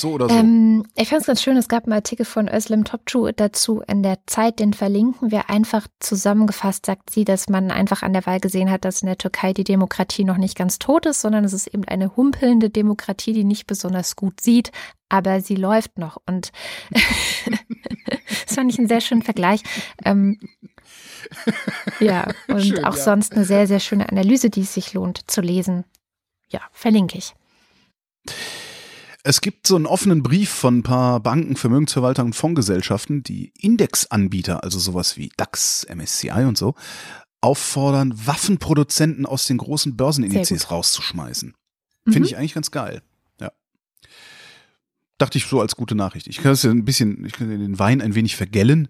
So oder so. Ähm, ich fand es ganz schön, es gab einen Artikel von Özlem Topçu dazu in der Zeit, den verlinken wir einfach zusammengefasst, sagt sie, dass man einfach an der Wahl gesehen hat, dass in der Türkei die Demokratie noch nicht ganz tot ist, sondern es ist eben eine humpelnde Demokratie, die nicht besonders gut sieht, aber sie läuft noch. Und das fand ich einen sehr schönen Vergleich. Ähm, ja, und Schön, auch ja. sonst eine sehr, sehr schöne Analyse, die es sich lohnt zu lesen. Ja, verlinke ich. Es gibt so einen offenen Brief von ein paar Banken, Vermögensverwaltern und Fondsgesellschaften, die Indexanbieter, also sowas wie DAX, MSCI und so, auffordern, Waffenproduzenten aus den großen Börsenindizes rauszuschmeißen. Mhm. Finde ich eigentlich ganz geil. Ja. Dachte ich so als gute Nachricht. Ich kann das ja ein bisschen, ich kann den Wein ein wenig vergällen.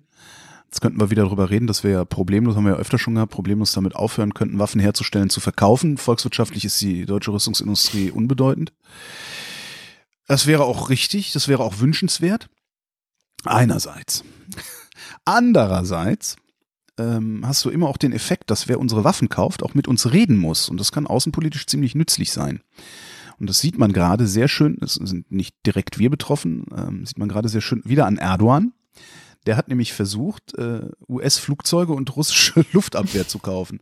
Jetzt könnten wir wieder drüber reden, dass wir ja problemlos, haben wir ja öfter schon gehabt, problemlos damit aufhören könnten, Waffen herzustellen, zu verkaufen. Volkswirtschaftlich ist die deutsche Rüstungsindustrie unbedeutend. Das wäre auch richtig, das wäre auch wünschenswert. Einerseits. Andererseits ähm, hast du immer auch den Effekt, dass wer unsere Waffen kauft, auch mit uns reden muss. Und das kann außenpolitisch ziemlich nützlich sein. Und das sieht man gerade sehr schön, es sind nicht direkt wir betroffen, ähm, sieht man gerade sehr schön wieder an Erdogan. Der hat nämlich versucht, äh, US-Flugzeuge und russische Luftabwehr zu kaufen.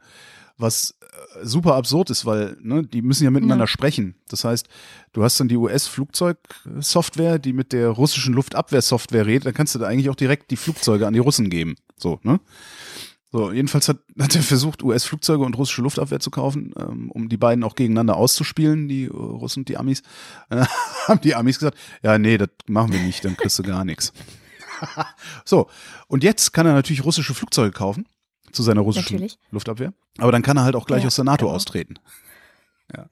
Was äh, super absurd ist, weil ne, die müssen ja miteinander Ja. sprechen. Das heißt, du hast dann die US-Flugzeugsoftware, die mit der russischen Luftabwehrsoftware redet, dann kannst du da eigentlich auch direkt die Flugzeuge an die Russen geben. So, ne? So, jedenfalls hat, hat er versucht, US-Flugzeuge und russische Luftabwehr zu kaufen, ähm, um die beiden auch gegeneinander auszuspielen, die äh, Russen und die Amis. Äh, haben die Amis gesagt, ja, nee, das machen wir nicht, dann kriegst du gar nichts. so, und jetzt kann er natürlich russische Flugzeuge kaufen zu seiner russischen Natürlich. Luftabwehr. Aber dann kann er halt auch gleich Ja, aus der NATO genau. austreten. Ja.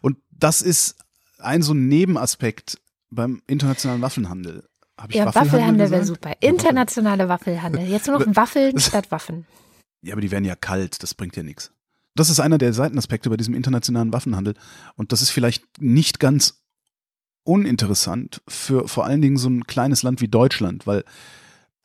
Und das ist ein so ein Nebenaspekt beim internationalen Waffenhandel. Hab ich Ja, Waffelhandel wäre super. Internationale Waffelhandel. Jetzt nur noch Waffeln statt Waffen. Ja, aber die werden ja kalt, das bringt ja nichts. Das ist einer der Seitenaspekte bei diesem internationalen Waffenhandel. Und das ist vielleicht nicht ganz uninteressant für vor allen Dingen so ein kleines Land wie Deutschland, weil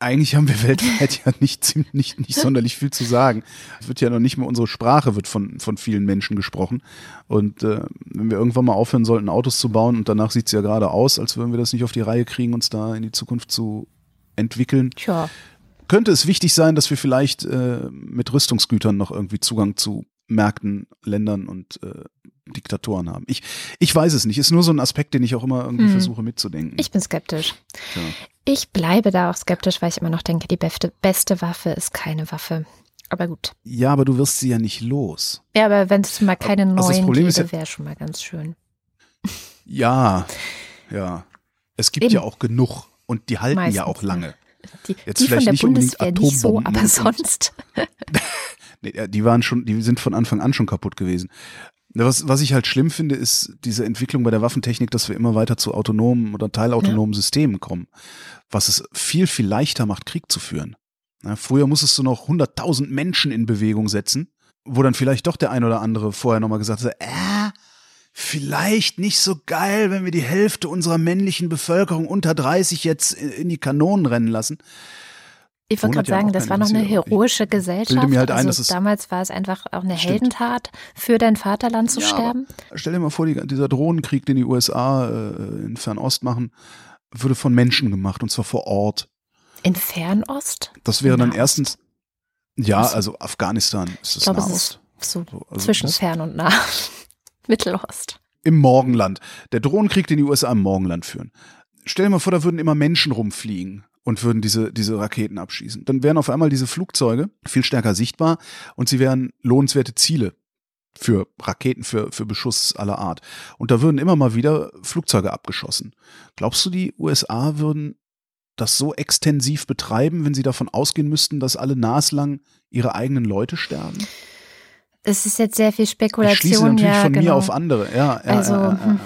eigentlich haben wir weltweit ja nicht, nicht, nicht sonderlich viel zu sagen. Es wird ja noch nicht mehr unsere Sprache wird von, von vielen Menschen gesprochen. Und äh, wenn wir irgendwann mal aufhören sollten, Autos zu bauen, und danach sieht es ja gerade aus, als würden wir das nicht auf die Reihe kriegen, uns da in die Zukunft zu entwickeln, Tja, könnte es wichtig sein, dass wir vielleicht äh, mit Rüstungsgütern noch irgendwie Zugang zu Märkten, Ländern und äh, Diktatoren haben. Ich, ich weiß es nicht. Ist nur so ein Aspekt, den ich auch immer irgendwie Hm. versuche mitzudenken. ich bin skeptisch. Tja. Ich bleibe da auch skeptisch, weil ich immer noch denke, die beste, beste Waffe ist keine Waffe. Aber gut. Ja, aber du wirst sie ja nicht los. Ja, aber wenn es mal keine Also neuen gäbe, ja- wäre schon mal ganz schön. Ja, ja. Es gibt Eben. ja auch genug und die halten Meistens, ja auch ja. lange. Die, Jetzt die von vielleicht der nicht Bundeswehr nicht so, aber sonst. Nee, ja, die waren schon, die sind von Anfang an schon kaputt gewesen. Was, was ich halt schlimm finde, ist diese Entwicklung bei der Waffentechnik, dass wir immer weiter zu autonomen oder teilautonomen Systemen kommen, was es viel, viel leichter macht, Krieg zu führen. Ja, früher musstest du noch 100.000 Menschen in Bewegung setzen, wo dann vielleicht doch der ein oder andere vorher nochmal gesagt hat, äh, vielleicht nicht so geil, wenn wir die Hälfte unserer männlichen Bevölkerung unter 30 jetzt in die Kanonen rennen lassen. Ich wollte gerade ja sagen, das war noch eine heroische Gesellschaft. mir halt ein, also dass es- damals war es einfach auch eine Stimmt. Heldentat, für dein Vaterland zu Ja, sterben. Stell dir mal vor, die, dieser Drohnenkrieg, den die USA äh, in Fernost machen, würde von Menschen gemacht und zwar vor Ort. In Fernost? Das wäre dann Nahost? erstens, ja, Also- Afghanistan ist Ich es glaube, es Nahost. ist so So, also zwischen das- Fern und Nah. Mittelost. Im Morgenland. Der Drohnenkrieg, den die USA im Morgenland führen. Stell dir mal vor, da würden immer Menschen rumfliegen und würden diese, diese Raketen abschießen. Dann wären auf einmal diese Flugzeuge viel stärker sichtbar und sie wären lohnenswerte Ziele für Raketen, für, für Beschuss aller Art. Und da würden immer mal wieder Flugzeuge abgeschossen. Glaubst du, die USA würden das so extensiv betreiben, wenn sie davon ausgehen müssten, dass alle naslang ihre eigenen Leute sterben? Es ist jetzt sehr viel Ich schließe Spekulation, natürlich ja, von genau. mir auf andere. Ja, ja, Also, ja, ja, ja. hm.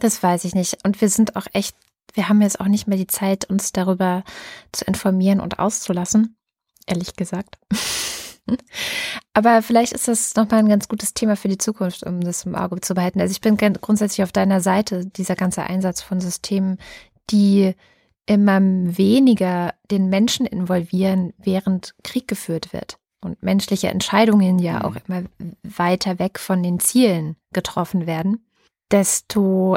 Das weiß ich nicht. Und wir sind auch echt, wir haben jetzt auch nicht mehr die Zeit, uns darüber zu informieren und auszulassen, ehrlich gesagt. Aber vielleicht ist das nochmal ein ganz gutes Thema für die Zukunft, um das im Auge zu behalten. Also ich bin grundsätzlich auf deiner Seite, dieser ganze Einsatz von Systemen, die immer weniger den Menschen involvieren, während Krieg geführt wird. Und menschliche Entscheidungen ja Mhm. auch immer weiter weg von den Zielen getroffen werden, desto,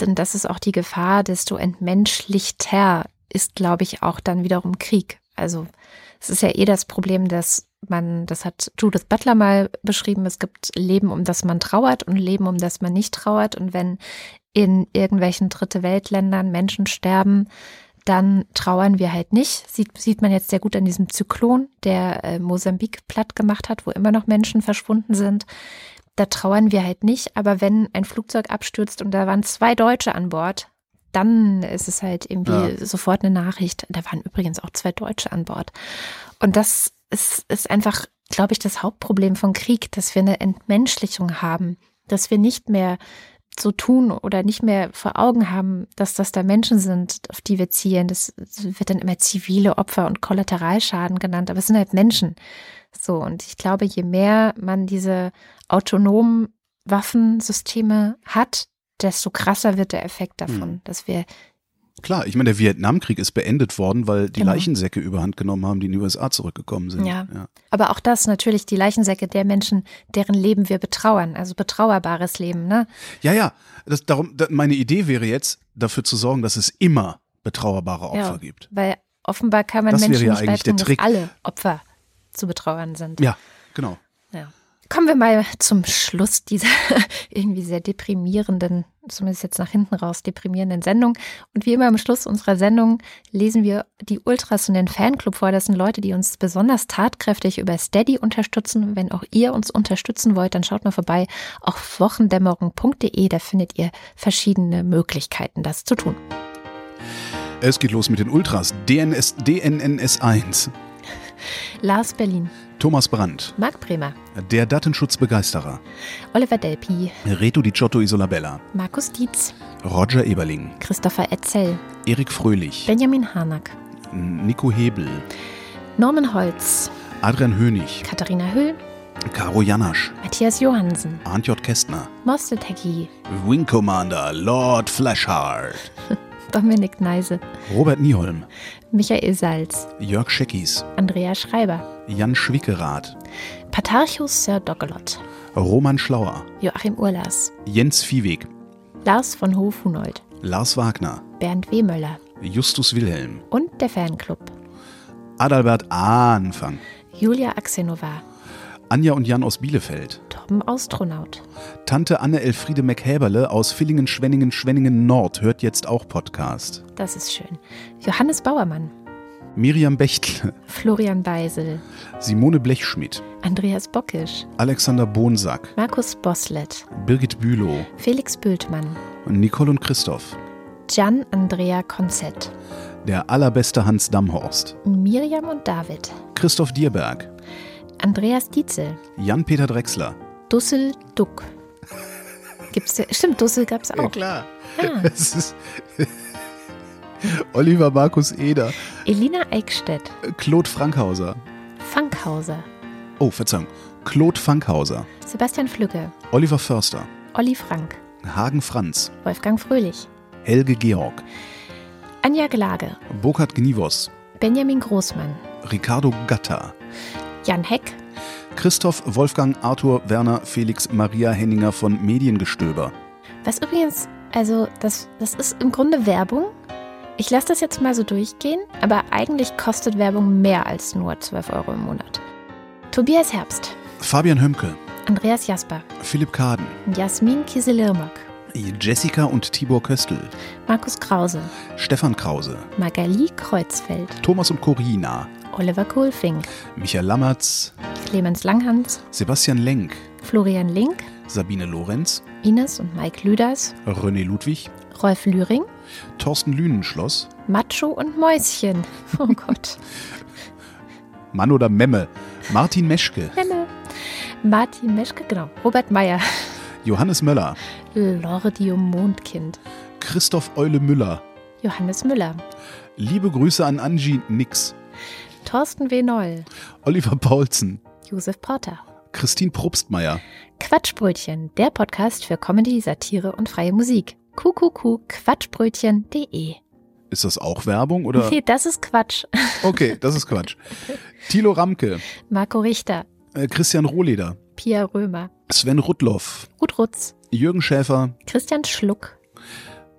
denn das ist auch die Gefahr, desto entmenschlichter ist, glaube ich, auch dann wiederum Krieg. Also es ist ja eh das Problem, dass man, das hat Judith Butler mal beschrieben, es gibt Leben, um das man trauert und Leben, um das man nicht trauert. Und wenn in irgendwelchen Dritte Weltländern Menschen sterben, dann trauern wir halt nicht. Sieht, sieht man jetzt sehr gut an diesem Zyklon, der äh, Mosambik platt gemacht hat, wo immer noch Menschen verschwunden sind. Da trauern wir halt nicht. Aber wenn ein Flugzeug abstürzt und da waren zwei Deutsche an Bord, dann ist es halt irgendwie Ja. sofort eine Nachricht. Da waren übrigens auch zwei Deutsche an Bord. Und das ist, ist einfach, glaube ich, das Hauptproblem von Krieg, dass wir eine Entmenschlichung haben, dass wir nicht mehr so tun oder nicht mehr vor Augen haben, dass das da Menschen sind, auf die wir zielen. Das wird dann immer zivile Opfer und Kollateralschaden genannt, aber es sind halt Menschen. So, und ich glaube, je mehr man diese autonomen Waffensysteme hat, desto krasser wird der Effekt davon, Hm. dass wir Klar, ich meine, der Vietnamkrieg ist beendet worden, weil die Genau. Leichensäcke überhand genommen haben, die in die USA zurückgekommen sind. Ja. Aber auch das natürlich die Leichensäcke der Menschen, deren Leben wir betrauern, also betrauerbares Leben, ne? ja, ja das, darum, da, meine Idee wäre jetzt, dafür zu sorgen, dass es immer betrauerbare Opfer Ja. gibt. Weil offenbar kann man Das Menschen ja nicht beibringen, dass alle Opfer zu betrauern sind. Ja, genau. Ja. Kommen wir mal zum Schluss dieser irgendwie sehr deprimierenden, zumindest jetzt nach hinten raus, deprimierenden Sendung. Und wie immer am Schluss unserer Sendung lesen wir die Ultras und den Fanclub vor. Das sind Leute, die uns besonders tatkräftig über Steady unterstützen. Wenn auch ihr uns unterstützen wollt, dann schaut mal vorbei auf wochendämmerung.de. Da findet ihr verschiedene Möglichkeiten, das zu tun. Es geht los mit den Ultras. DNS, DNNS1. Lars Berlin, Thomas Brandt. Marc Bremer, Der Datenschutzbegeisterer. Oliver Delpi, Reto Di Giotto Isolabella. Markus Dietz, Roger Eberling. Christopher Etzel, Erik Fröhlich. Benjamin Harnack, Nico Hebel. Norman Holz, Adrian Hönig. Katharina Hüll, Caro Janasch. Matthias Johansen, Arndt J. Kästner. Mostetecki, Wing Commander Lord Flashheart. Dominik Neise, Robert Nieholm. Michael Salz, Jörg Scheckis. Andrea Schreiber, Jan Schwickerath. Patarchus Sir Doggelot, Roman Schlauer. Joachim Urlas, Jens Viehweg. Lars von Hof-Hunold, Lars Wagner. Bernd Wehmöller Justus Wilhelm. und der Fanclub, Adalbert Anfang. Julia Axenova, Anja und Jan aus Bielefeld. Torben Austronaut, Tante Anne Elfriede McHäberle aus Villingen, Schwenningen, Schwenningen Nord hört jetzt auch Podcast. das ist schön, Johannes Bauermann, Miriam Bechtle. Florian Beisel, Simone Blechschmidt. Andreas Bockisch, Alexander Bonsack. Markus Boslett, Birgit Bülow. Felix Bültmann, Nicole und Christoph. Gian Andrea Konzett, Der allerbeste Hans Damhorst. Miriam und David, Christoph Dierberg. Andreas Dietzel, Jan-Peter Drechsler. Dussel Duck. Gibt's ja, stimmt, Dussel gab's auch. klar. Ah, Es Oliver Markus Eder. Elina Eickstedt, Claude Frankhauser. Fankhauser, Oh, Verzeihung. Claude Fankhauser. Sebastian Flücke, Oliver Förster. Olli Frank, Hagen Franz. Wolfgang Fröhlich, Helge Georg. Anja Glage, Burkhard Gnivos. Benjamin Großmann, Ricardo Gatta. Jan Heck, Christoph Wolfgang Arthur Werner Felix Maria Henninger von Mediengestöber. was übrigens, also das, das ist im Grunde Werbung, Ich lasse das jetzt mal so durchgehen, aber eigentlich kostet Werbung mehr als nur 12 Euro im Monat. Tobias Herbst, Fabian Hömke, Andreas Jasper, Philipp Kaden, Jasmin Kieselirmak, Jessica und Tibor Köstl, Markus Krause, Stefan Krause, Magali Kreuzfeld, Thomas und Corina, Oliver Kohlfink, Michael Lammertz, Clemens Langhans, Sebastian Lenk, Florian Link, Sabine Lorenz, Ines und Mike Lüders, René Ludwig, Rolf Lühring, Thorsten Lünenschloss, Macho und Mäuschen. Oh Gott. Mann oder Memme, Martin Meschke, Memme. Martin Meschke, genau. Robert Meyer. Johannes Möller, Lordium Mondkind. Christoph Eule Müller. Johannes Müller. Liebe Grüße an Angie Nix, Thorsten W. Noll. Oliver Paulsen, Josef Porter. Christine Probstmeier, Quatschbrötchen, der Podcast für Comedy, Satire und freie Musik. quatschbrötchen.de. Ist das auch Werbung oder? Nee, das ist Quatsch. Okay, das ist Quatsch. Thilo Ramke, Marco Richter, äh, Christian Rohleder, Pia Römer, Sven Rudloff, Ruth Rutz, Jürgen Schäfer, Christian Schluck,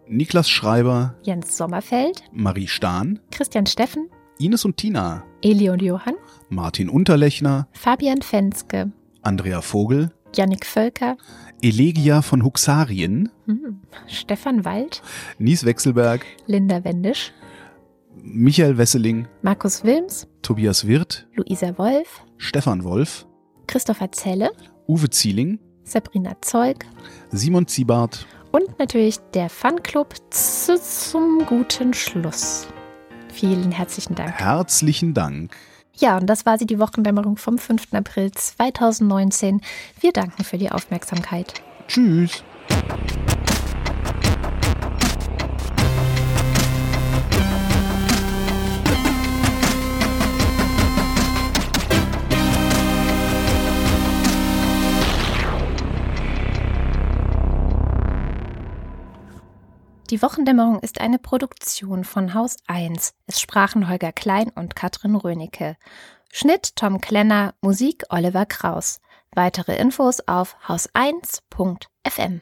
Niklas Schreiber, Jens Sommerfeld, Marie Stahn, Christian Steffen, Ines und Tina, Eli und Johann, Martin Unterlechner, Fabian Fenske, Andrea Vogel, Jannik Völker, Elegia von Huxarien, hm, Stefan Wald, Nies Wechselberg, Linda Wendisch, Michael Wesseling, Markus Wilms, Tobias Wirth, Luisa Wolf, Stefan Wolf, Christopher Zelle, Uwe Zieling, Sabrina Zeug. Simon Ziebart, und natürlich der Fanclub zu, zum guten Schluss. Vielen herzlichen Dank. herzlichen Dank. Ja, und das war sie, die Wochendämmerung vom 5. April 2019. Wir danken für die Aufmerksamkeit. Tschüss. Die Wochendämmerung ist eine Produktion von Haus 1. Es sprachen Holger Klein und Katrin Rönecke. Schnitt Tom Klenner, Musik Oliver Kraus. Weitere Infos auf haus1.fm.